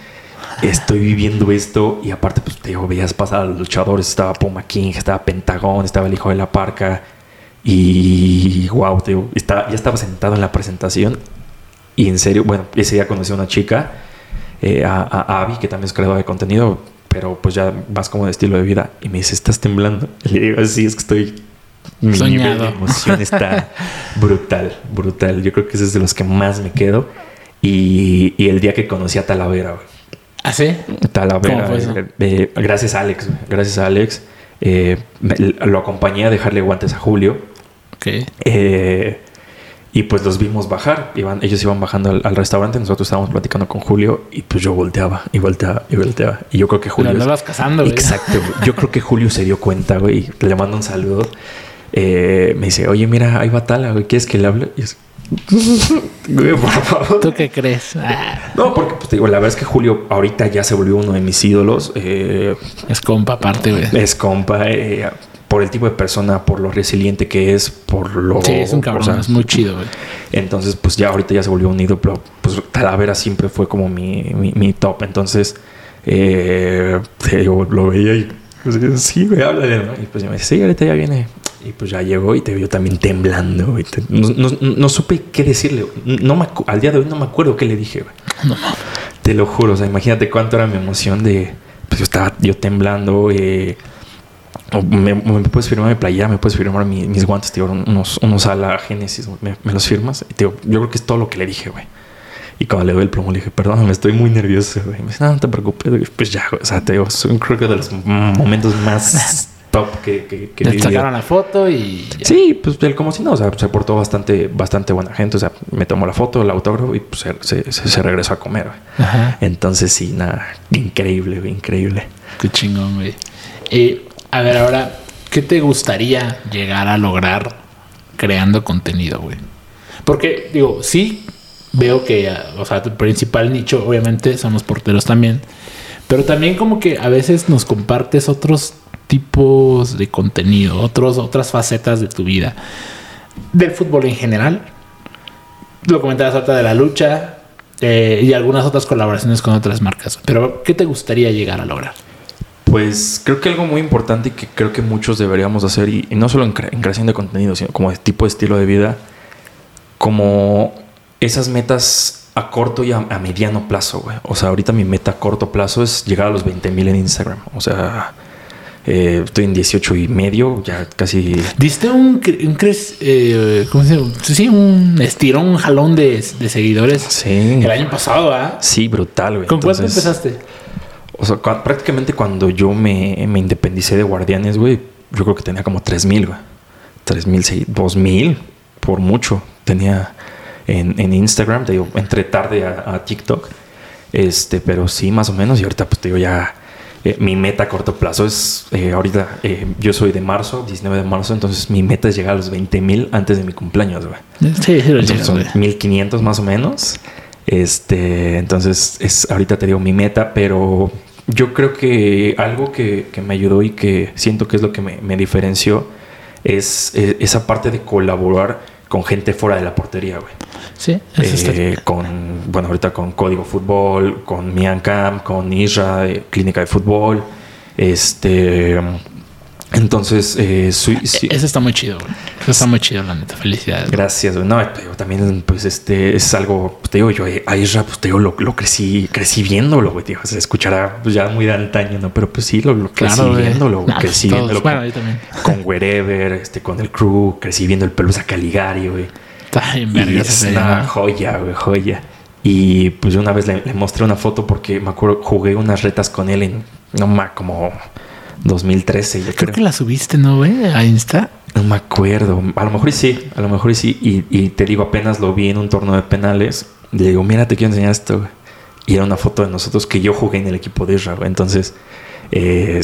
estoy viviendo esto y aparte pues te digo, veías pasar a los luchadores, estaba Puma King, estaba Pentagón, estaba el hijo de la parca y wow, te digo, ya estaba sentado en la presentación y en serio, bueno, ese día conocí a una chica, eh, a, a, Abby, que también es creadora de contenido, pero pues ya más como de estilo de vida y me dice, ¿estás temblando? le digo, sí, es que estoy... Soñado. Mi emoción está brutal, brutal. Yo creo que ese es de los que más me quedo. Y, y el día que conocí a Talavera, güey ¿Ah, sí? Talavera. Eh, eh, gracias a Alex. Gracias a Alex. Eh, lo acompañé a dejarle guantes a Julio. Ok. y pues los vimos bajar. Iban, ellos iban bajando al, restaurante. Nosotros estábamos platicando con Julio. Y pues yo volteaba y volteaba y volteaba. Y yo creo que Julio. Pero vas casando, güey. Exacto. yo creo que Julio se dio cuenta, güey. Le mando un saludo. me dice, oye, mira, ahí va Tala, güey. ¿Quieres que le hable? Y ¿Tú qué crees? Ah. No, porque pues, digo, la verdad es que Julio ahorita ya se volvió uno de mis ídolos. Eh, es compa, aparte, güey. Es compa. Eh, por el tipo de persona, por lo resiliente que es, por lo. Sí, es un cabrón, es muy chido, güey. Entonces, pues ya ahorita ya se volvió un ídolo, pero pues Talavera siempre fue como mi, mi, top. Entonces, eh, lo veía y pues, sí, güey, háblale, ¿no? Y pues yo me decía, sí, ahorita ya viene. Y pues ya llegó y te vio también temblando. no, supe qué decirle. No al día de hoy no me acuerdo qué le dije. No, Te lo juro. O sea, imagínate cuánto era mi emoción de... Pues yo estaba yo temblando. Eh, me, puedes firmar mi playera, me puedes firmar mis guantes, tío, unos, unos a la Génesis, me, los firmas. Y yo creo que es todo lo que le dije, güey. Y cuando le doy el plomo, le dije, perdóname, estoy muy nervioso, güey. Me dice, no, no te preocupes, Pues ya, o sea, te digo, creo que de los momentos más top que, que, que sacaron la foto y... Sí, pues él como si no, o sea, se portó bastante, bastante buena gente. O sea, me tomó la foto, el autógrafo y pues se, se, regresó a comer, Entonces sí, nada, increíble, güey, increíble. Qué chingón, güey. Eh, a ver, ahora, ¿qué te gustaría llegar a lograr creando contenido, güey? Porque, digo, sí veo que, o sea, tu principal nicho obviamente son los porteros también. Pero también como que a veces nos compartes otros tipos de contenido, otros, otras facetas de tu vida. Del fútbol en general. Lo comentabas ahorita de la lucha eh, y algunas otras colaboraciones con otras marcas. Pero, ¿qué te gustaría llegar a lograr? Pues creo que algo muy importante y que creo que muchos deberíamos hacer, y, no solo en, creación de contenido, sino como de tipo de estilo de vida, como esas metas a corto y a, mediano plazo, güey. O sea, ahorita mi meta a corto plazo es llegar a los 20 mil en Instagram. O sea, eh, estoy en 18 y medio, ya casi. ¿Diste un, un eh, ¿cómo se llama? Sí, un estirón, un jalón de, seguidores. Sí. El año pasado, ¿ah? Sí, brutal, güey. ¿Con cuánto empezaste? O sea, prácticamente cuando yo me, me, independicé de Guardianes, güey, yo creo que tenía como 3 mil, güey. 3 mil, 2 mil, por mucho. Tenía en, en Instagram, te digo, entré tarde a, TikTok. Este, pero sí, más o menos. Y ahorita, pues te digo, ya eh, mi meta a corto plazo es, eh, ahorita eh, yo soy de marzo, 19 de marzo, entonces mi meta es llegar a los 20 mil antes de mi cumpleaños, güey. Sí, sí, Son 1500 más o menos. Este, entonces es, ahorita te digo mi meta, pero yo creo que algo que, que me ayudó y que siento que es lo que me, me diferenció es esa parte de colaborar con gente fuera de la portería, güey. Sí, eh, con, bueno, ahorita con Código Fútbol, con Mian Camp, con Isra, eh, Clínica de Fútbol. Este. Entonces, eh, sí. Eso está muy chido, güey. Eso está muy chido, la neta. Felicidades. Gracias, güey. No, también, pues, este, es algo, pues, te digo, yo a Isra, pues, te digo, lo, crecí, crecí viéndolo, güey, tío. Se escuchará pues, ya muy de antaño, ¿no? Pero, pues, sí, lo, lo crecí viéndolo, nah, crecí viéndolo. Bueno, con, yo también. Con Wherever, este, con el crew, crecí viendo el Pelusa Caligari, güey. Está en verga, es una joya, güey, joya. Y, pues, una vez le, mostré una foto porque me acuerdo, jugué unas retas con él en, no más, como 2013, yo creo. Creo que la subiste, ¿no, güey? A Insta. No me acuerdo. A lo mejor sí, a lo mejor sí. Y, te digo, apenas lo vi en un torneo de penales. Le digo, mira, te quiero enseñar esto, güey. Y era una foto de nosotros que yo jugué en el equipo de Israel. Entonces, eh,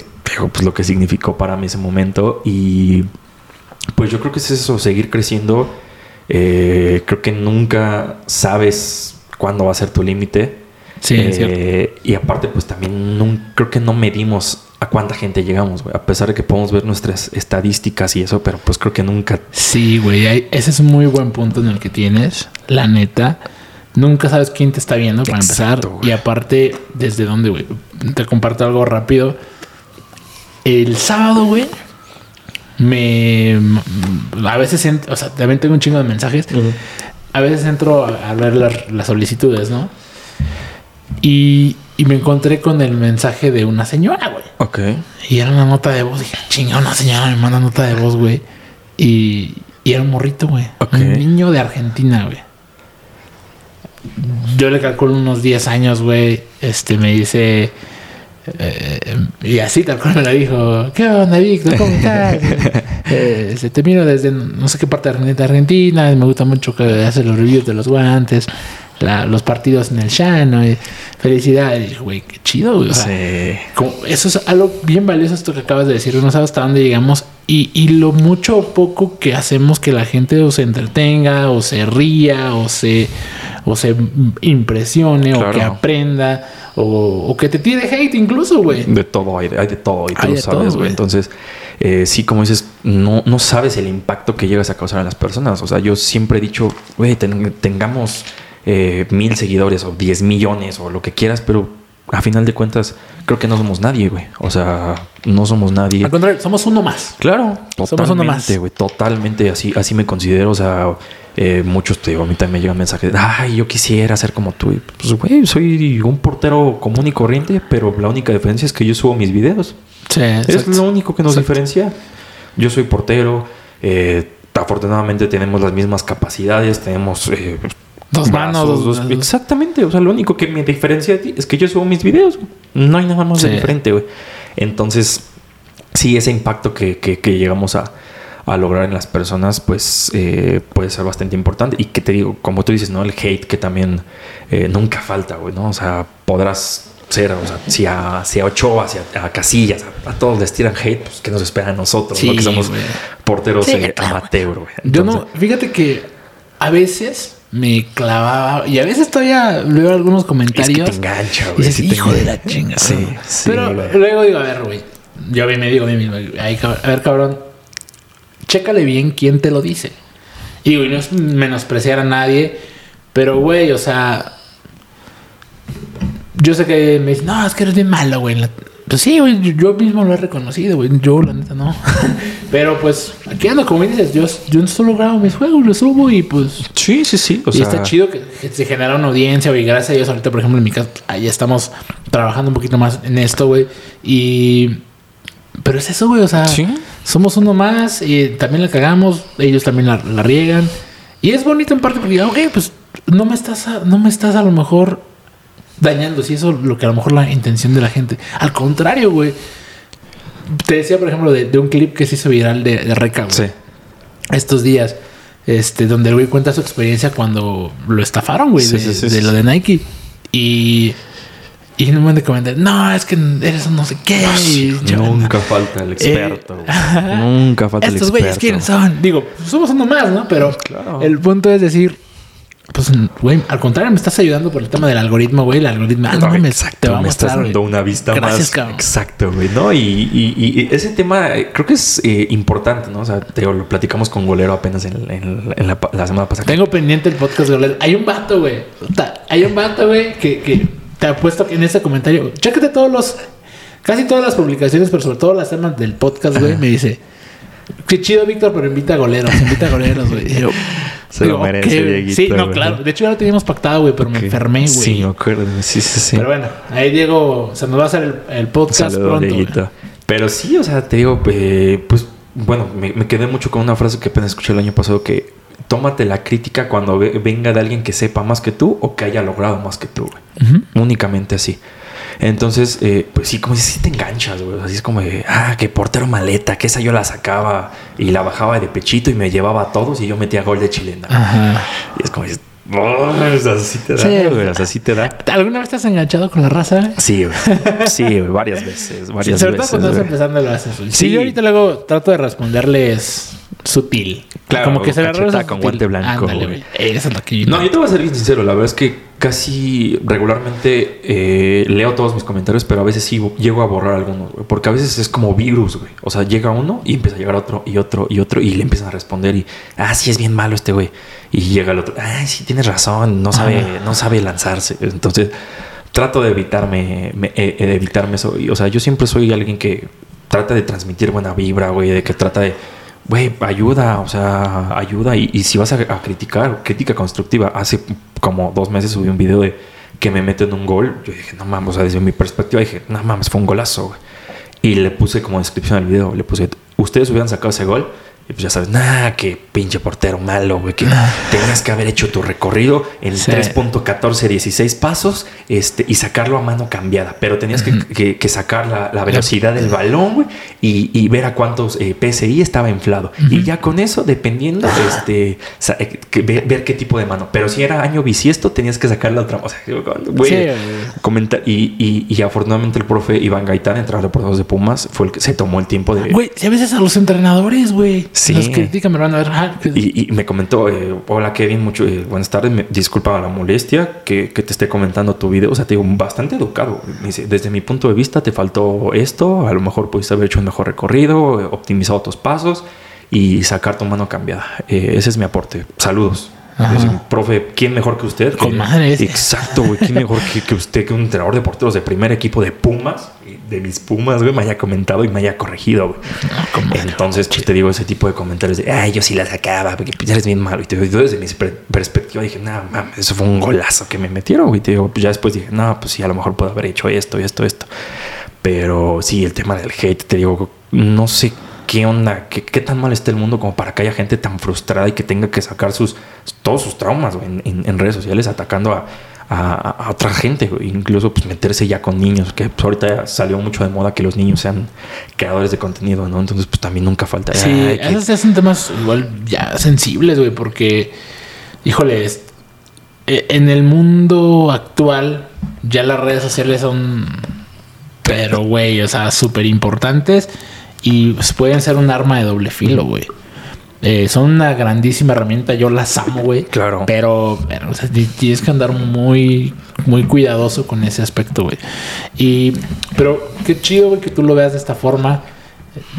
pues lo que significó para mí ese momento. Y pues yo creo que es eso, seguir creciendo. Eh, creo que nunca sabes cuándo va a ser tu límite. Sí, eh, Y aparte, pues también creo que no medimos a cuánta gente llegamos, güey. A pesar de que podemos ver nuestras estadísticas y eso, pero pues creo que nunca. Sí, güey. Ese es un muy buen punto en el que tienes. La neta. Nunca sabes quién te está viendo para empezar. Y aparte, desde dónde, güey. Te comparto algo rápido. El sábado, güey. Me. A veces. O sea, también tengo un chingo de mensajes. A veces entro a, ver las solicitudes, ¿no? Y, me encontré con el mensaje de una señora, güey. Ok. Y era una nota de voz. Dije, chinga, una señora me manda nota de voz, güey. Y, y era un morrito, güey. Un niño de Argentina, güey. Yo le calculo unos 10 años, güey. Este me dice. Eh, y así tal cual me lo dijo. ¿Qué onda, Víctor? ¿Cómo estás? eh, se te miro desde no sé qué parte de Argentina. Me gusta mucho que hace los reviews de los guantes los partidos en el Llano. Y felicidades. Güey, qué chido, güey. eso es algo bien valioso esto que acabas de decir. No sabes hasta dónde llegamos y, y, lo mucho o poco que hacemos que la gente o se entretenga o se ría o se, o se impresione o que aprenda o, que te tire hate incluso, güey. De todo, hay, de todo y tú lo sabes, güey. Entonces, eh, sí, como dices, no, no sabes el impacto que llegas a causar a las personas. O sea, yo siempre he dicho, güey, tengamos eh, mil seguidores o diez millones o lo que quieras, pero a final de cuentas creo que no somos nadie, güey. O sea, no somos nadie. Al contrario, somos uno más. Claro, somos uno más. Güey, totalmente así, así me considero. O sea, eh, muchos te digo, a mí también me llegan mensajes de, ay, yo quisiera ser como tú. pues, güey, soy un portero común y corriente, pero la única diferencia es que yo subo mis videos. Sí, es lo único que nos diferencia. Yo soy portero. Eh, afortunadamente tenemos las mismas capacidades, tenemos Dos manos. Dos, Exactamente. O sea, lo único que me diferencia de ti es que yo subo mis videos. No hay nada más diferente, güey. Entonces, sí, ese impacto que, que, llegamos a, a, lograr en las personas, pues eh, puede ser bastante importante. Y que te digo, como tú dices, ¿no? El hate que también eh, nunca falta, güey, ¿no? O sea, podrás ser, o sea, si a, si a Ochoa, si a, Casillas, a, todos les tiran hate, pues ¿qué nos espera a nosotros? Sí, Que somos porteros amateur, güey. Yo no, fíjate que a veces me clavaba y a veces todavía veo algunos comentarios. Es que te engancha, güey. Y hijo de la chingada. Sí, sí, Pero luego digo, a ver, güey. Yo me digo a mí mismo, a ver, cabrón, chécale bien quién te lo dice. Y, güey, no es menospreciar a nadie, pero, güey, o sea, yo sé que me dicen, no, es que eres bien malo, güey. Pues sí, güey, yo mismo lo he reconocido, güey. Yo, la neta, no. Pero pues, aquí ando, como dices, yo, yo solo grabo mis juegos, los subo y pues. Sí, sí, sí. y está chido que, se genera una audiencia, güey. Gracias a Dios, ahorita, por ejemplo, en mi casa, ahí estamos trabajando un poquito más en esto, güey. Y. Pero es eso, güey, o sea, somos uno más y también la cagamos, ellos también la, la riegan. Y es bonito en parte porque, ok, pues no me estás, no me estás a lo mejor dañando, si eso es lo que a lo mejor la intención de la gente. Al contrario, güey. Te decía, por ejemplo, de, un clip que se hizo viral de, de Reca, güey. Sí. Estos días. Este, donde el güey cuenta su experiencia cuando lo estafaron, güey, de, lo de Nike. Y. Y no me de comentar, no, es que eres no sé qué. nunca falta el experto. nunca falta el experto. Estos güeyes, ¿quiénes son? Digo, somos uno más, ¿no? Pero el punto es decir, pues, güey, al contrario, me estás ayudando por el tema del algoritmo, güey. El algoritmo, ah, no, exacto, te va a me estás dando una vista más. Exacto, güey, ¿no? Y, y, ese tema eh, creo que es eh, importante, ¿no? O sea, te, lo platicamos con Golero apenas en, la, semana pasada. Tengo pendiente el podcast Golero. Hay un vato, güey. Hay un vato, güey, que, que te ha puesto en ese comentario. Chécate todos los, casi todas las publicaciones, pero sobre todo las temas del podcast, güey. Me dice, qué chido, Víctor, pero invita a goleros, invita a goleros, güey. Se lo merece, Dieguito. Sí, no, claro. De hecho, ya lo teníamos pactado, güey, pero me enfermé, güey. Sí, me acuerdo. Sí, sí, sí. Pero bueno, ahí Diego, se nos va a hacer el, podcast pronto. Pero sí, o sea, te digo, eh, pues, bueno, me, quedé mucho con una frase que apenas escuché el año pasado que tómate la crítica cuando venga de alguien que sepa más que tú o que haya logrado más que tú, güey. Únicamente así. Entonces, eh, pues sí, como si sí te enganchas, güey. Así es como de, ah, qué portero maleta, que esa yo la sacaba y la bajaba de pechito y me llevaba a todos y yo metía gol de chilena. Ajá. Y es como, Oh, así te da, güey. Así te da. ¿Alguna vez te has enganchado con la raza? Sí, güey. Sí, güey. Varias veces. Varias sí, sobre veces. cuando estás empezando lo haces. Sí. yo ahorita luego trato de responderles sutil. Claro, como que se agarra con guante blanco. Eso es lo que No, yo te voy a ser bien sincero. La verdad es que casi regularmente eh, leo todos mis comentarios, pero a veces sí llego a borrar algunos, güey. Porque a veces es como virus, güey. O sea, llega uno y empieza a llegar otro y otro y otro y le empiezan a responder y, ah, sí es bien malo este güey. Y llega el otro, ah, sí tienes razón, no sabe, no sabe lanzarse. Entonces, trato de evitarme, eh, de evitarme eso. o sea, yo siempre soy alguien que trata de transmitir buena vibra, güey, de que trata de güey, ayuda, o sea, ayuda. Y, si vas a, criticar, crítica constructiva. Hace como dos meses subí un video de que me meten un gol. Yo dije, no mames, o sea, desde mi perspectiva dije, no mames, fue un golazo, güey. Y le puse como descripción al video, le puse, ustedes hubieran sacado ese gol y pues ya sabes, nah, qué pinche portero malo, güey, que tenías que haber hecho tu recorrido en 3.14, 16 pasos este, y sacarlo a mano cambiada. Pero tenías que, sacar la, velocidad del balón, güey, y, ver a cuántos eh, PSI estaba inflado. Y ya con eso, dependiendo, este, eh, ver, qué tipo de mano. Pero si era año bisiesto, tenías que sacar la otra. O sea, güey, comentar. Y, y, afortunadamente el profe Iván Gaitán, entrenador de de Pumas, fue el que se tomó el tiempo de. Güey, si a veces a los entrenadores, güey. Sí. Los critican, me van a ver. Ah, y, me comentó, eh, hola Kevin, mucho, eh, buenas tardes, me, disculpa la molestia que, que, te esté comentando tu video. O sea, te digo, bastante educado. dice, desde mi punto de vista te faltó esto, a lo mejor pudiste haber hecho un mejor recorrido, eh, optimizado tus pasos y sacar tu mano cambiada. ese es mi aporte. Saludos. profe, ¿quién mejor que usted? Con madre. Exacto, güey. ¿Quién mejor que, que, usted, que un entrenador de porteros de primer equipo de Pumas? De mis Pumas, güey, me haya comentado y me haya corregido, güey. Entonces, pues, te digo ese tipo de comentarios de, ay, yo sí la sacaba, porque pues, eres bien malo. Y te digo, desde mi perspectiva dije, no, mames, eso fue un golazo que me metieron, güey. Y te digo, pues ya después dije, no, pues sí, a lo mejor puedo haber hecho esto, esto, esto. Pero sí, el tema del hate, te digo, no sé ¿qué onda? ¿Qué, ¿Qué, tan mal está el mundo como para que haya gente tan frustrada y que tenga que sacar sus, todos sus traumas en, en, redes sociales atacando a, a, otra gente, incluso pues meterse ya con niños, que pues, ahorita salió mucho de moda que los niños sean creadores de contenido, ¿no? Entonces pues también nunca falta. Sí, esos son temas igual ya sensibles, güey, porque, híjole, e, en el mundo actual ya las redes sociales son, pero, güey, o sea, súper importantes y pues, pueden ser un arma de doble filo, güey. Eh, son una grandísima herramienta, yo las amo, güey. Claro. Pero, pero o sea, tienes que andar muy, muy cuidadoso con ese aspecto, güey. Y, pero qué chido, güey, que tú lo veas de esta forma.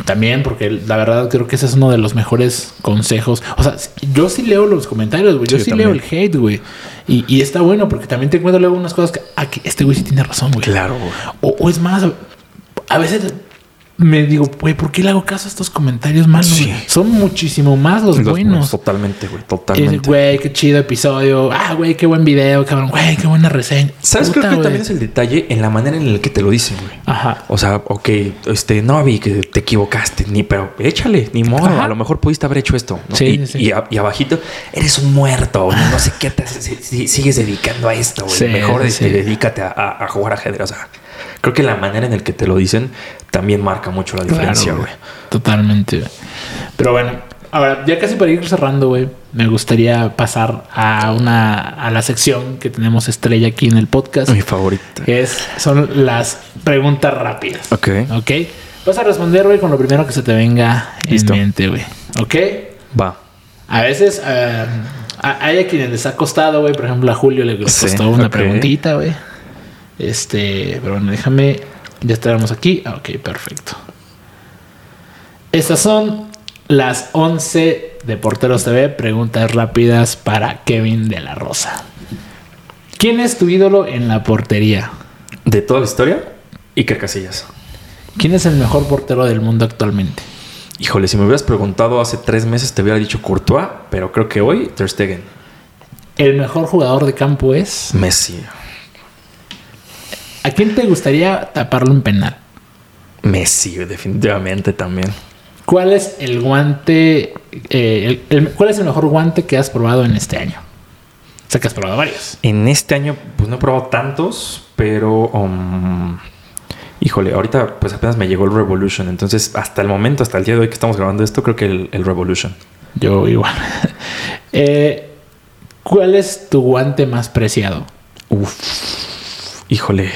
También, porque la verdad creo que ese es uno de los mejores consejos. O sea, yo sí leo los comentarios, güey. Yo sí, leo el hate, güey. Y, y, está bueno porque también te encuentro luego unas cosas que, ah, que este güey sí tiene razón, güey. Claro, O, o es más, a veces me digo, güey, ¿por qué le hago caso a estos comentarios malos? Son muchísimo más los, buenos. Totalmente, güey, totalmente. Güey, qué chido episodio. Ah, güey, qué buen video, cabrón. Güey, qué buena reseña. ¿Sabes? Creo que también es el detalle en la manera en la que te lo dicen, güey. Ajá. O sea, ok, este, no vi que te equivocaste, ni, pero échale, ni modo. A lo mejor pudiste haber hecho esto. Sí, y, sí. Y, abajito, eres un muerto. No sé qué te sigues dedicando a esto, güey. Mejor este, dedícate a, a, jugar ajedrez. O sea, creo que la manera en la que te lo dicen también marca mucho la diferencia, güey. Totalmente. Pero bueno, ahora, ya casi para ir cerrando, güey, me gustaría pasar a una a la sección que tenemos estrella aquí en el podcast. Mi favorita. Que es, son las preguntas rápidas. Ok. Ok. Vas a responder, güey, con lo primero que se te venga en mente, güey. ¿Ok? Va. A veces uh, hay a quienes les ha costado, güey. Por ejemplo, a Julio le costó una preguntita, güey. Este, pero bueno, déjame ya estaremos aquí. Ah, ok, perfecto. Estas son las 11 de Porteros TV. Preguntas rápidas para Kevin de la Rosa. ¿Quién es tu ídolo en la portería? ¿De toda la historia? Iker Casillas. ¿Quién es el mejor portero del mundo actualmente? Híjole, si me hubieras preguntado hace tres meses te hubiera dicho Courtois, pero creo que hoy Ter Stegen. ¿El mejor jugador de campo es? Messi. ¿A quién te gustaría taparlo en penal? Messi, definitivamente también. ¿Cuál es el guante? Eh, ¿Cuál es el mejor guante que has probado en este año? O sea, que has probado varios. En este año, pues no he probado tantos, pero. Um, híjole, ahorita pues apenas me llegó el Revolution. Entonces, hasta el momento, hasta el día de hoy que estamos grabando esto, creo que el, Revolution. Yo igual. Eh, ¿Cuál es tu guante más preciado? Uf, híjole.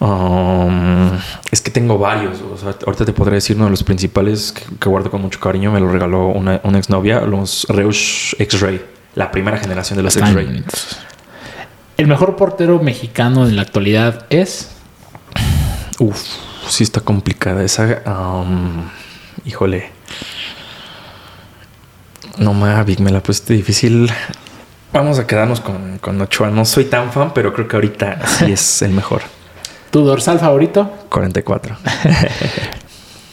Um, es que tengo varios. ahorita te podré decir uno de los principales que, guardo con mucho cariño. Me lo regaló una, una exnovia, los Reusch X-Ray, la primera generación de los X-Ray. ¿El mejor portero mexicano en la actualidad es? Uf, sí está complicada esa. Um, híjole. No mames, me la puse difícil. Vamos a quedarnos con, con Ochoa. No soy tan fan, pero creo que ahorita sí es el mejor. ¿Tu dorsal favorito? 44.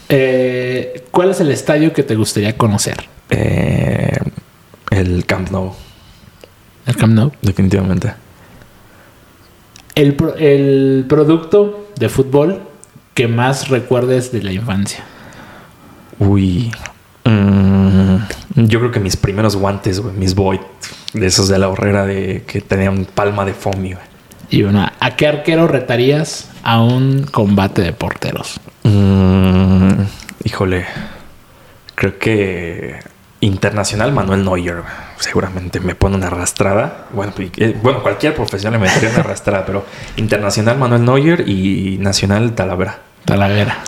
Eh, ¿Cuál es el estadio que te gustaría conocer? Eh, el Camp Nou. ¿El Camp Nou? Definitivamente. El, el producto de fútbol que más recuerdes de la infancia. Uy. Mm, yo creo que mis primeros guantes, mis Void, de esos de la horrera de que tenían palma de foam, güey. Y bueno, ¿a qué arquero retarías a un combate de porteros? Mm, híjole, creo que internacional Manuel Neuer seguramente me pone una arrastrada. Bueno, eh, bueno cualquier profesional me metería una arrastrada, pero internacional Manuel Neuer y nacional Talavera. Talavera.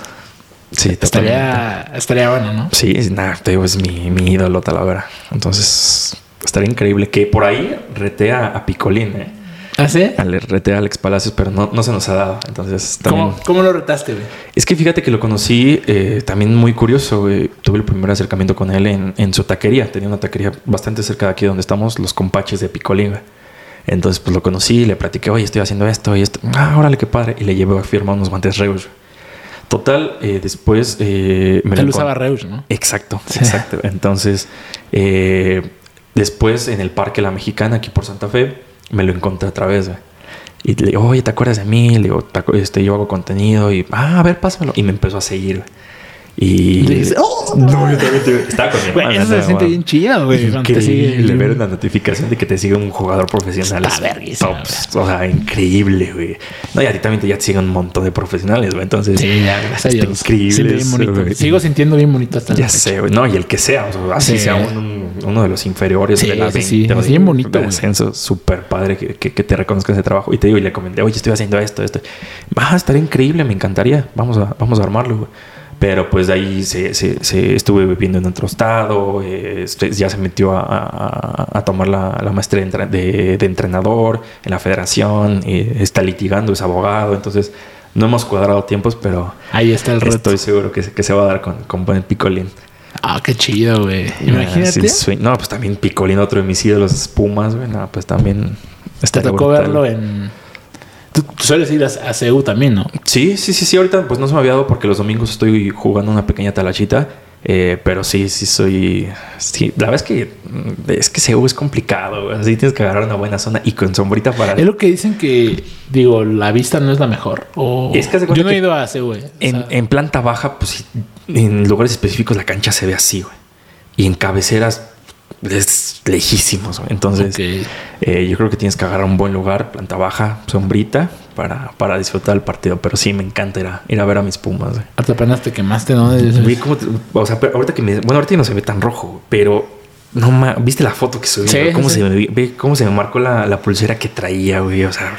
Sí, estaría, estaría bueno, ¿no? Sí, nada, te digo, es mi, mi ídolo Talavera. Entonces, estaría increíble que por ahí retea a Picolín, ¿eh? ¿Ah, sí? Al reté a Alex Palacios, pero no, no se nos ha dado. Entonces, también... ¿Cómo, lo retaste, güey? Es que fíjate que lo conocí eh, también muy curioso, güey. Tuve el primer acercamiento con él en, en, su taquería. Tenía una taquería bastante cerca de aquí donde estamos, los compaches de Picolín, Entonces, pues lo conocí, le platiqué, oye, estoy haciendo esto y esto. Ah, órale, qué padre. Y le llevé a firmar unos guantes Reus. Total, eh, después eh, me usaba Reus, ¿no? Exacto, exacto. Entonces, eh, después en el Parque La Mexicana, aquí por Santa Fe, me lo encontré otra vez, Y le digo, oye, ¿te acuerdas de mí? Le digo, este, yo hago contenido y, ah, a ver, pásamelo. Y me empezó a seguir, Y. dices, ¡Oh! No, yo también estaba con mi hermana. Eso se siente bien chido, güey. te Increíble ver una notificación de que te sigue un jugador profesional. Está Es verguísima. O sea, increíble, güey. No, y a ti también te- ya te siguen un montón de profesionales, güey. Entonces, Sí, ya, gracias a está increíble. Sigo sintiendo bien bonito hasta Ya sé, güey. No, y el que sea, o sea, así Sí. sea un- un- uno de los inferiores Sí, de la sí, 20 sí. Es de- bien bonito, descenso, súper padre que, que- que te reconozcan ese trabajo. Y te digo, y le comenté, oye, estoy haciendo esto, esto. Va, estaría increíble, me encantaría. Vamos a, vamos a armarlo, güey. Pero pues de ahí se, se- se estuve viviendo en otro estado, eh, este, ya se metió a, a- a tomar la, la maestría de, de- de entrenador en la federación, eh, está litigando, es abogado, entonces no hemos cuadrado tiempos, pero Ahí está el reto. estoy seguro que, se- que se va a dar con, con buen picolín. Ah, qué chido, güey. Imagínate. Ah, sí, sueño. No, pues también Picolín, otro de mis ídolos, Pumas, güey. No, pues también. Te tocó brutal. verlo en. Tú tú sueles ir a, a CEU también, ¿no? Sí, sí, sí, sí. Ahorita pues no se me había dado porque los domingos estoy jugando una pequeña talachita. eh, pero sí, sí soy. Sí, la verdad es que mm, es que CEU es complicado, güey. Así tienes que agarrar una buena zona y con sombrita para. Es lo que dicen que, digo, la vista no es la mejor. O... Es que Yo no he ido a CEU. O En, sea, en planta baja, pues en lugares específicos la cancha se ve así, güey. Y en cabeceras es lejísimos. Entonces, eh, yo creo que tienes que agarrar un buen lugar, planta baja, sombrita, para, para disfrutar el partido. Pero sí, me encanta ir a, ir a ver a mis pumas. Hasta apenas te quemaste, ¿no? Vi o sea, ahorita que me. Bueno, ahorita no se ve tan rojo, pero. No ma- ¿Viste la foto que subí? Sí? ¿Cómo, sí, se me, ve cómo se me marcó la, la pulsera que traía, güey? O sea.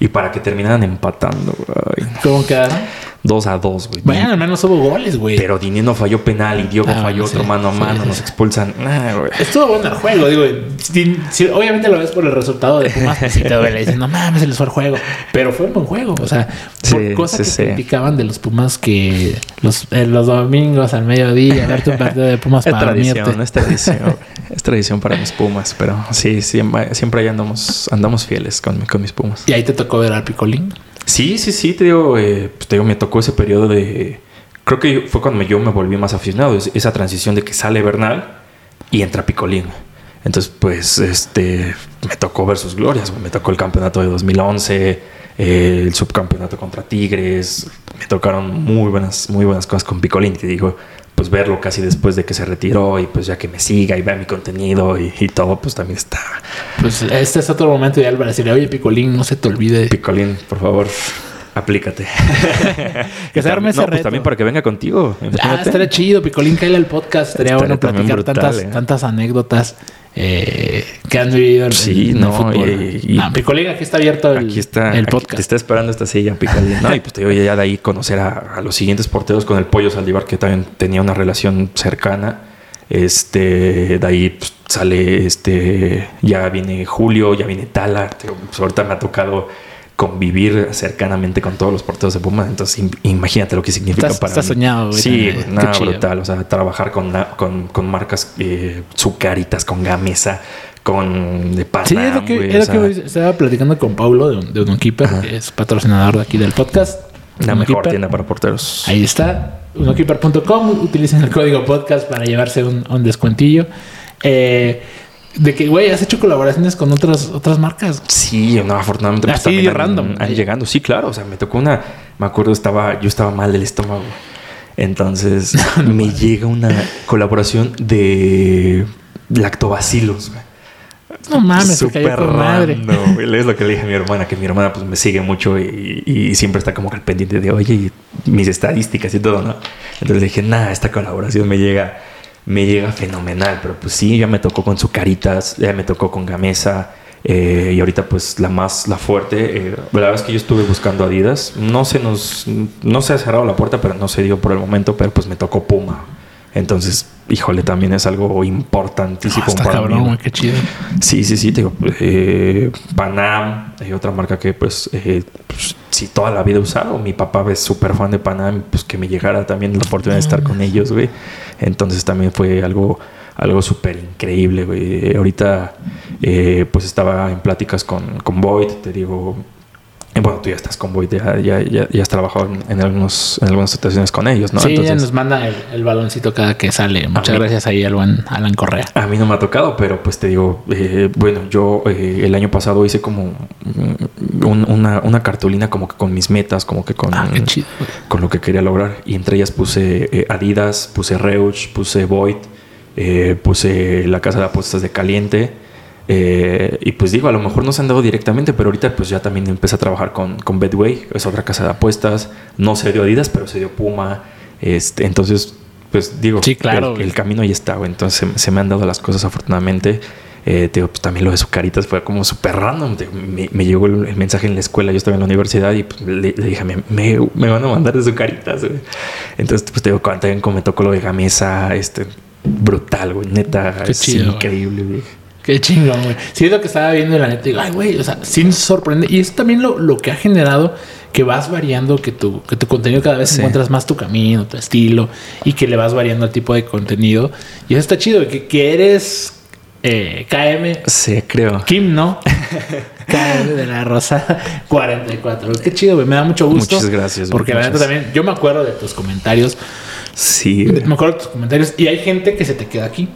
Y para que terminaran empatando, güey. ¿Cómo quedaron? Dos a dos, güey. Bueno, al menos hubo goles, güey. Pero Dineno falló penal y Diogo Ah, falló otro mano a mano, sí, nos expulsan. Ah, güey. Estuvo bueno el juego, digo. si- obviamente lo ves por el resultado de Pumas, pues te duele. Dices, no mames, se les fue el juego. Pero fue un buen juego. O sea, por Sí, cosas que sí. criticaban de los Pumas que los, eh, los domingos al mediodía, verte un partido de Pumas Es para tradición, dormirte. es tradición. es tradición para mis Pumas, pero sí, siempre, siempre ahí andamos, andamos fieles con, con mis Pumas. Y ahí te tocó ver al Picolín. Sí, sí, sí, te digo, eh, pues te digo, me tocó ese periodo de... Creo que fue cuando yo me volví más aficionado, es- esa transición de que sale Bernal y entra Picolín. Entonces, pues, este, me tocó ver sus glorias, me tocó el campeonato de 2011, eh, el subcampeonato contra Tigres, me tocaron muy buenas, muy buenas cosas con Picolín, te digo, pues verlo casi después de que se retiró y pues ya que me siga y vea mi contenido y, y todo, pues también está... Pues este es otro momento ideal para decirle, oye, Picolín, no se te olvide. Picolín, por favor, aplícate. Que se arme ese no, pues también para que venga contigo. Ah, estaría chido, Picolín, cae al podcast. Estaría Estaría bueno platicar brutal, tantas, eh. tantas anécdotas eh, que han vivido en, Sí, en el no, fútbol. y- y- Ah, Picolín, aquí está abierto el, aquí está el aquí podcast. te está esperando esta silla Picolín. No, y pues te digo ya de ahí conocer a, a los siguientes porteros con el Pollo Saldívar, que también tenía una relación cercana. Este, de ahí pues, sale este, ya viene Julio, ya viene Tala. Te pues, ahorita me ha tocado convivir cercanamente con todos los porteros de Pumas. Entonces, im- imagínate lo que significa Estás- para estás mí. soñado, güey, Sí, también. nada brutal. O sea, trabajar con, con, con marcas eh, Zucaritas, con Gamesa, con de Panam, Sí, es lo que, güey, es o lo sea, que hoy estaba platicando con Paulo de, de que es patrocinador de aquí del podcast. la mejor tienda para porteros. Ahí está, unokeeper.com. Utilicen el código podcast para llevarse un, un descuentillo. Eh, de que, güey, has hecho colaboraciones con otras, otras marcas. Sí, no, afortunadamente pues, Así, random. han llegando. Sí, claro. O sea, me tocó una. Me acuerdo, estaba, yo estaba mal del estómago. Entonces me llega una colaboración de lactobacilos. güey. No mames, se cayó Súper con madre. random, güey. Es lo que le dije a mi hermana, que mi hermana pues me sigue mucho y, y siempre está como que al pendiente de, oye, y mis estadísticas y todo, ¿no? Entonces le dije, nada, esta colaboración me llega, me llega fenomenal, pero pues sí, ya me tocó con Zucaritas, ya me tocó con Gamesa. eh, y ahorita pues la más, la fuerte, eh, la verdad es que yo estuve buscando Adidas, no se nos, no se ha cerrado la puerta, pero no se dio por el momento, pero pues me tocó Puma. Entonces, híjole, también es algo importantísimo Ah, para mí, cabrón, qué chido. Sí, sí, sí, te digo, eh, Panam, hay otra marca que pues, eh, pues, sí, toda la vida he usado. Mi papá es súper fan de Panam, pues que me llegara también la oportunidad de estar con ellos, güey. Entonces también fue algo, algo súper increíble, güey. Ahorita eh, pues estaba en pláticas con, con Void, te digo, bueno, tú ya estás con Void, ya, ya, ya, ya has trabajado en, en algunos, en algunas situaciones con ellos, ¿no? sí, Entonces, nos manda el, el baloncito cada que sale. Muchas gracias ahí al buen Alan Correa. A mí no me ha tocado, pero pues te digo, eh, bueno, yo eh, el año pasado hice como una, una, cartulina como que con mis metas, como que con, ah, con lo que quería lograr. Y entre ellas puse eh, Adidas, puse Reuch, puse Void, eh, puse la casa de apuestas de Caliente. Eh, y pues digo, a lo mejor no se han dado directamente, pero ahorita pues ya también empecé a trabajar con, con Bedway, es otra casa de apuestas. No se dio Adidas, pero se dio Puma. Este, entonces, pues digo, sí, claro, el, camino ahí está, Entonces se, me han dado las cosas afortunadamente. Eh, pues también lo de su caritas fue como súper random. me, llegó el, mensaje en la escuela, yo estaba en la universidad y pues, le, dije, me, me, van a mandar de su caritas. Entonces, pues te digo, también como me tocó lo de Gamesa, este, brutal, güey, neta, es increíble, güey. Qué chingón, güey. Sí, es lo que estaba viendo y la neta digo, ay, güey, o sea, sí sorprende. Y es también lo, lo, que ha generado que vas variando, que tu, que tu contenido cada vez encuentras más tu camino, tu estilo, y que le vas variando el tipo de contenido. Y eso está chido, que, que eres eh, KM. Sí, creo. Kim, ¿no? KM de la Rosa 44. Qué chido, güey. Me da mucho gusto. Muchas gracias. Porque la neta también, yo me acuerdo de tus comentarios. Sí. Me acuerdo de tus comentarios. Y hay gente que se te queda aquí.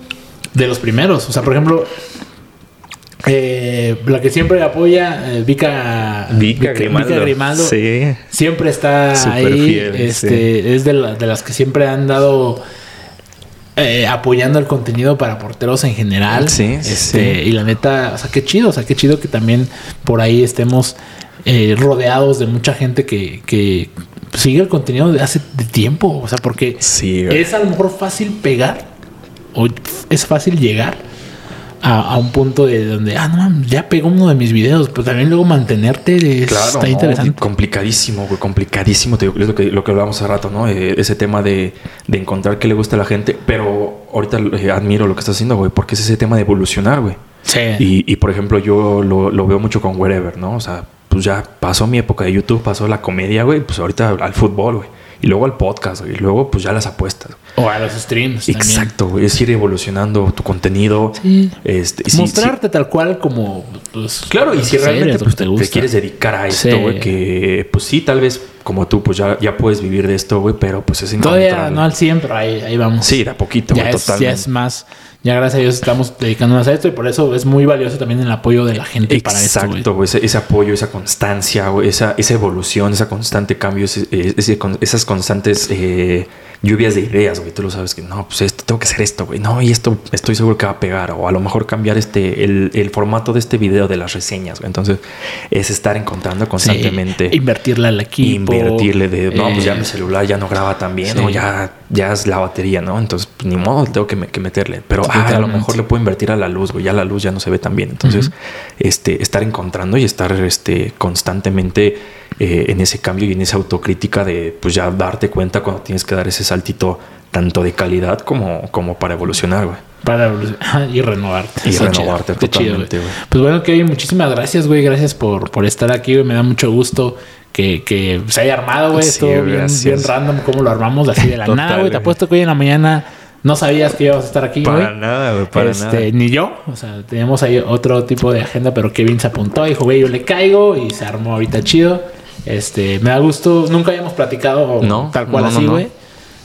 De los primeros. O sea, por ejemplo, eh, la que siempre apoya, eh, Vika, Vika, Grimaldo. Sí. Siempre está ahí. este, Es de, las que siempre han dado eh, apoyando el contenido para porteros en general. Sí, este, Y la neta, o sea, qué chido. O sea, qué chido que también por ahí estemos rodeados de mucha gente que, que sigue el contenido de hace tiempo. O sea, porque es a lo mejor fácil pegar o es fácil llegar a, un punto de donde, ah, no, ya pegó uno de mis videos, pero también luego mantenerte está interesante. Complicadísimo, güey, complicadísimo. Te digo, es lo que, lo que hablábamos hace rato, ¿no? Eh, ese tema de, de, encontrar qué le gusta a la gente, pero ahorita eh, admiro lo que estás haciendo, güey, porque es ese tema de evolucionar, güey. Sí. Y, y, por ejemplo, yo lo, lo veo mucho con Wherever, ¿no? O sea, pues ya pasó mi época de YouTube, pasó la comedia, güey, pues ahorita al fútbol, güey y luego al podcast, y luego pues ya las apuestas. O a los streams. Exacto, güey. Es ir evolucionando tu contenido. Sí. Este, Mostrarte tal cual como. Pues, claro, y si realmente pues, te, quieres dedicar a esto, güey, que pues sí, tal vez como tú, pues ya, ya puedes vivir de esto, güey, pero pues es Todavía no al 100, pero ahí, ahí vamos. Sí, de a poquito, ya es, Ya es más ya gracias a Dios estamos dedicándonos a esto y por eso es muy valioso también el apoyo de la gente para esto. Exacto, ese, ese, apoyo, esa constancia, esa, esa evolución, esa constante cambio, esas constantes eh, lluvias de ideas, güey. Tú lo sabes que no, pues esto, tengo que hacer esto, güey. No, y esto estoy seguro que va a pegar. O a lo mejor cambiar este, el, el formato de este video de las reseñas, güey. Entonces, es estar encontrando constantemente. invertirle al equipo. Invertirle de, no, pues ya mi eh, celular ya no graba tan bien, o ya, ya es la batería, ¿no? Entonces, pues, ni modo, tengo que, meterle. Pero ah, a lo mejor le puedo invertir a la luz, güey. Ya la luz ya no se ve tan bien. Entonces, este, estar encontrando y estar este, constantemente eh, en ese cambio y en esa autocrítica de pues ya darte cuenta cuando tienes que dar ese saltito tanto de calidad como, como para evolucionar, güey. Para evolucionar y renovarte. Y renovarte totalmente, güey. Pues bueno, Kevin, muchísimas gracias, güey. Gracias por, por estar aquí, güey. Me da mucho gusto que, que se haya armado, güey. Sí, Todo bien, bien, random cómo lo armamos así de la nada, güey. Te apuesto que hoy en la mañana no sabías que ibas a estar aquí, Para nada, güey, para este, nada. Ni yo. O sea, teníamos ahí otro tipo de agenda, pero Kevin se apuntó y dijo, güey, yo le caigo y se armó ahorita chido. Este, me da gusto, nunca habíamos platicado tal cual así, güey.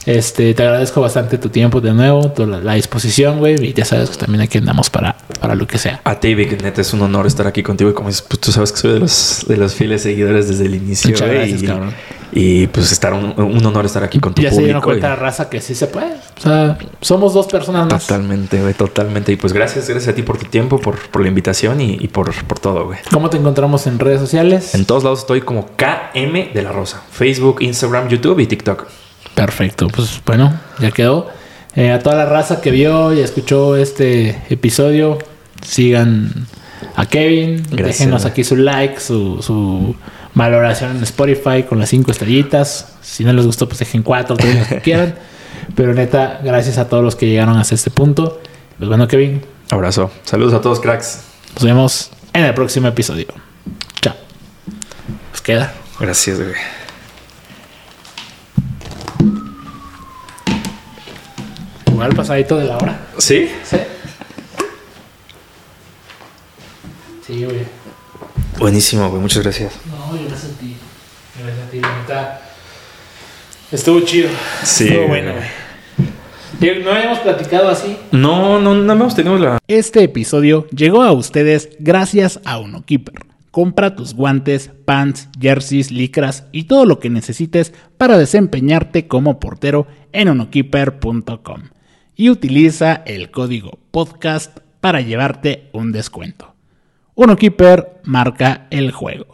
Este, te agradezco bastante tu tiempo de nuevo, la, disposición, güey. Y ya sabes que también aquí andamos para, para lo que sea. A ti, Vic, neta, es un honor estar aquí contigo. Y como dices, pues tú sabes que soy de los, de los fieles seguidores desde el inicio. Muchas gracias, cabrón. Y pues estar un, honor estar aquí con tu ya público. Ya se dieron cuenta la raza que sí se puede. O sea, somos dos personas más. Totalmente, güey, totalmente. Y pues gracias, gracias a ti por tu tiempo, por, por la invitación y, y por, por, todo, güey. ¿Cómo te encontramos en redes sociales? En todos lados estoy como KM de la Rosa. Facebook, Instagram, YouTube y TikTok. Perfecto. Pues bueno, ya quedó. Eh, a toda la raza que vio y escuchó este episodio, sigan a Kevin. Déjenos aquí su like, su, su valoración en Spotify con las cinco estrellitas. Si no les gustó, pues dejen cuatro, tres, las que quieran. Pero neta, gracias a todos los que llegaron hasta este punto. Pues bueno, Kevin. Abrazo. Saludos a todos, cracks. Nos vemos en el próximo episodio. Chao. Pues queda. Gracias, güey. Igual pasadito de la hora. ¿Sí? Sí. Sí, güey. Buenísimo, güey. Muchas gracias. No, yo gracias a ti. Gracias a ti, la neta. Estuvo chido. Sí. Estuvo bueno, güey. No habíamos platicado así. No, no, no hemos tenido la. Este episodio llegó a ustedes gracias a UnoKeeper Compra tus guantes, pants, jerseys, licras y todo lo que necesites para desempeñarte como portero en unokeeper.com y utiliza el código podcast para llevarte un descuento. Unokeeper marca el juego.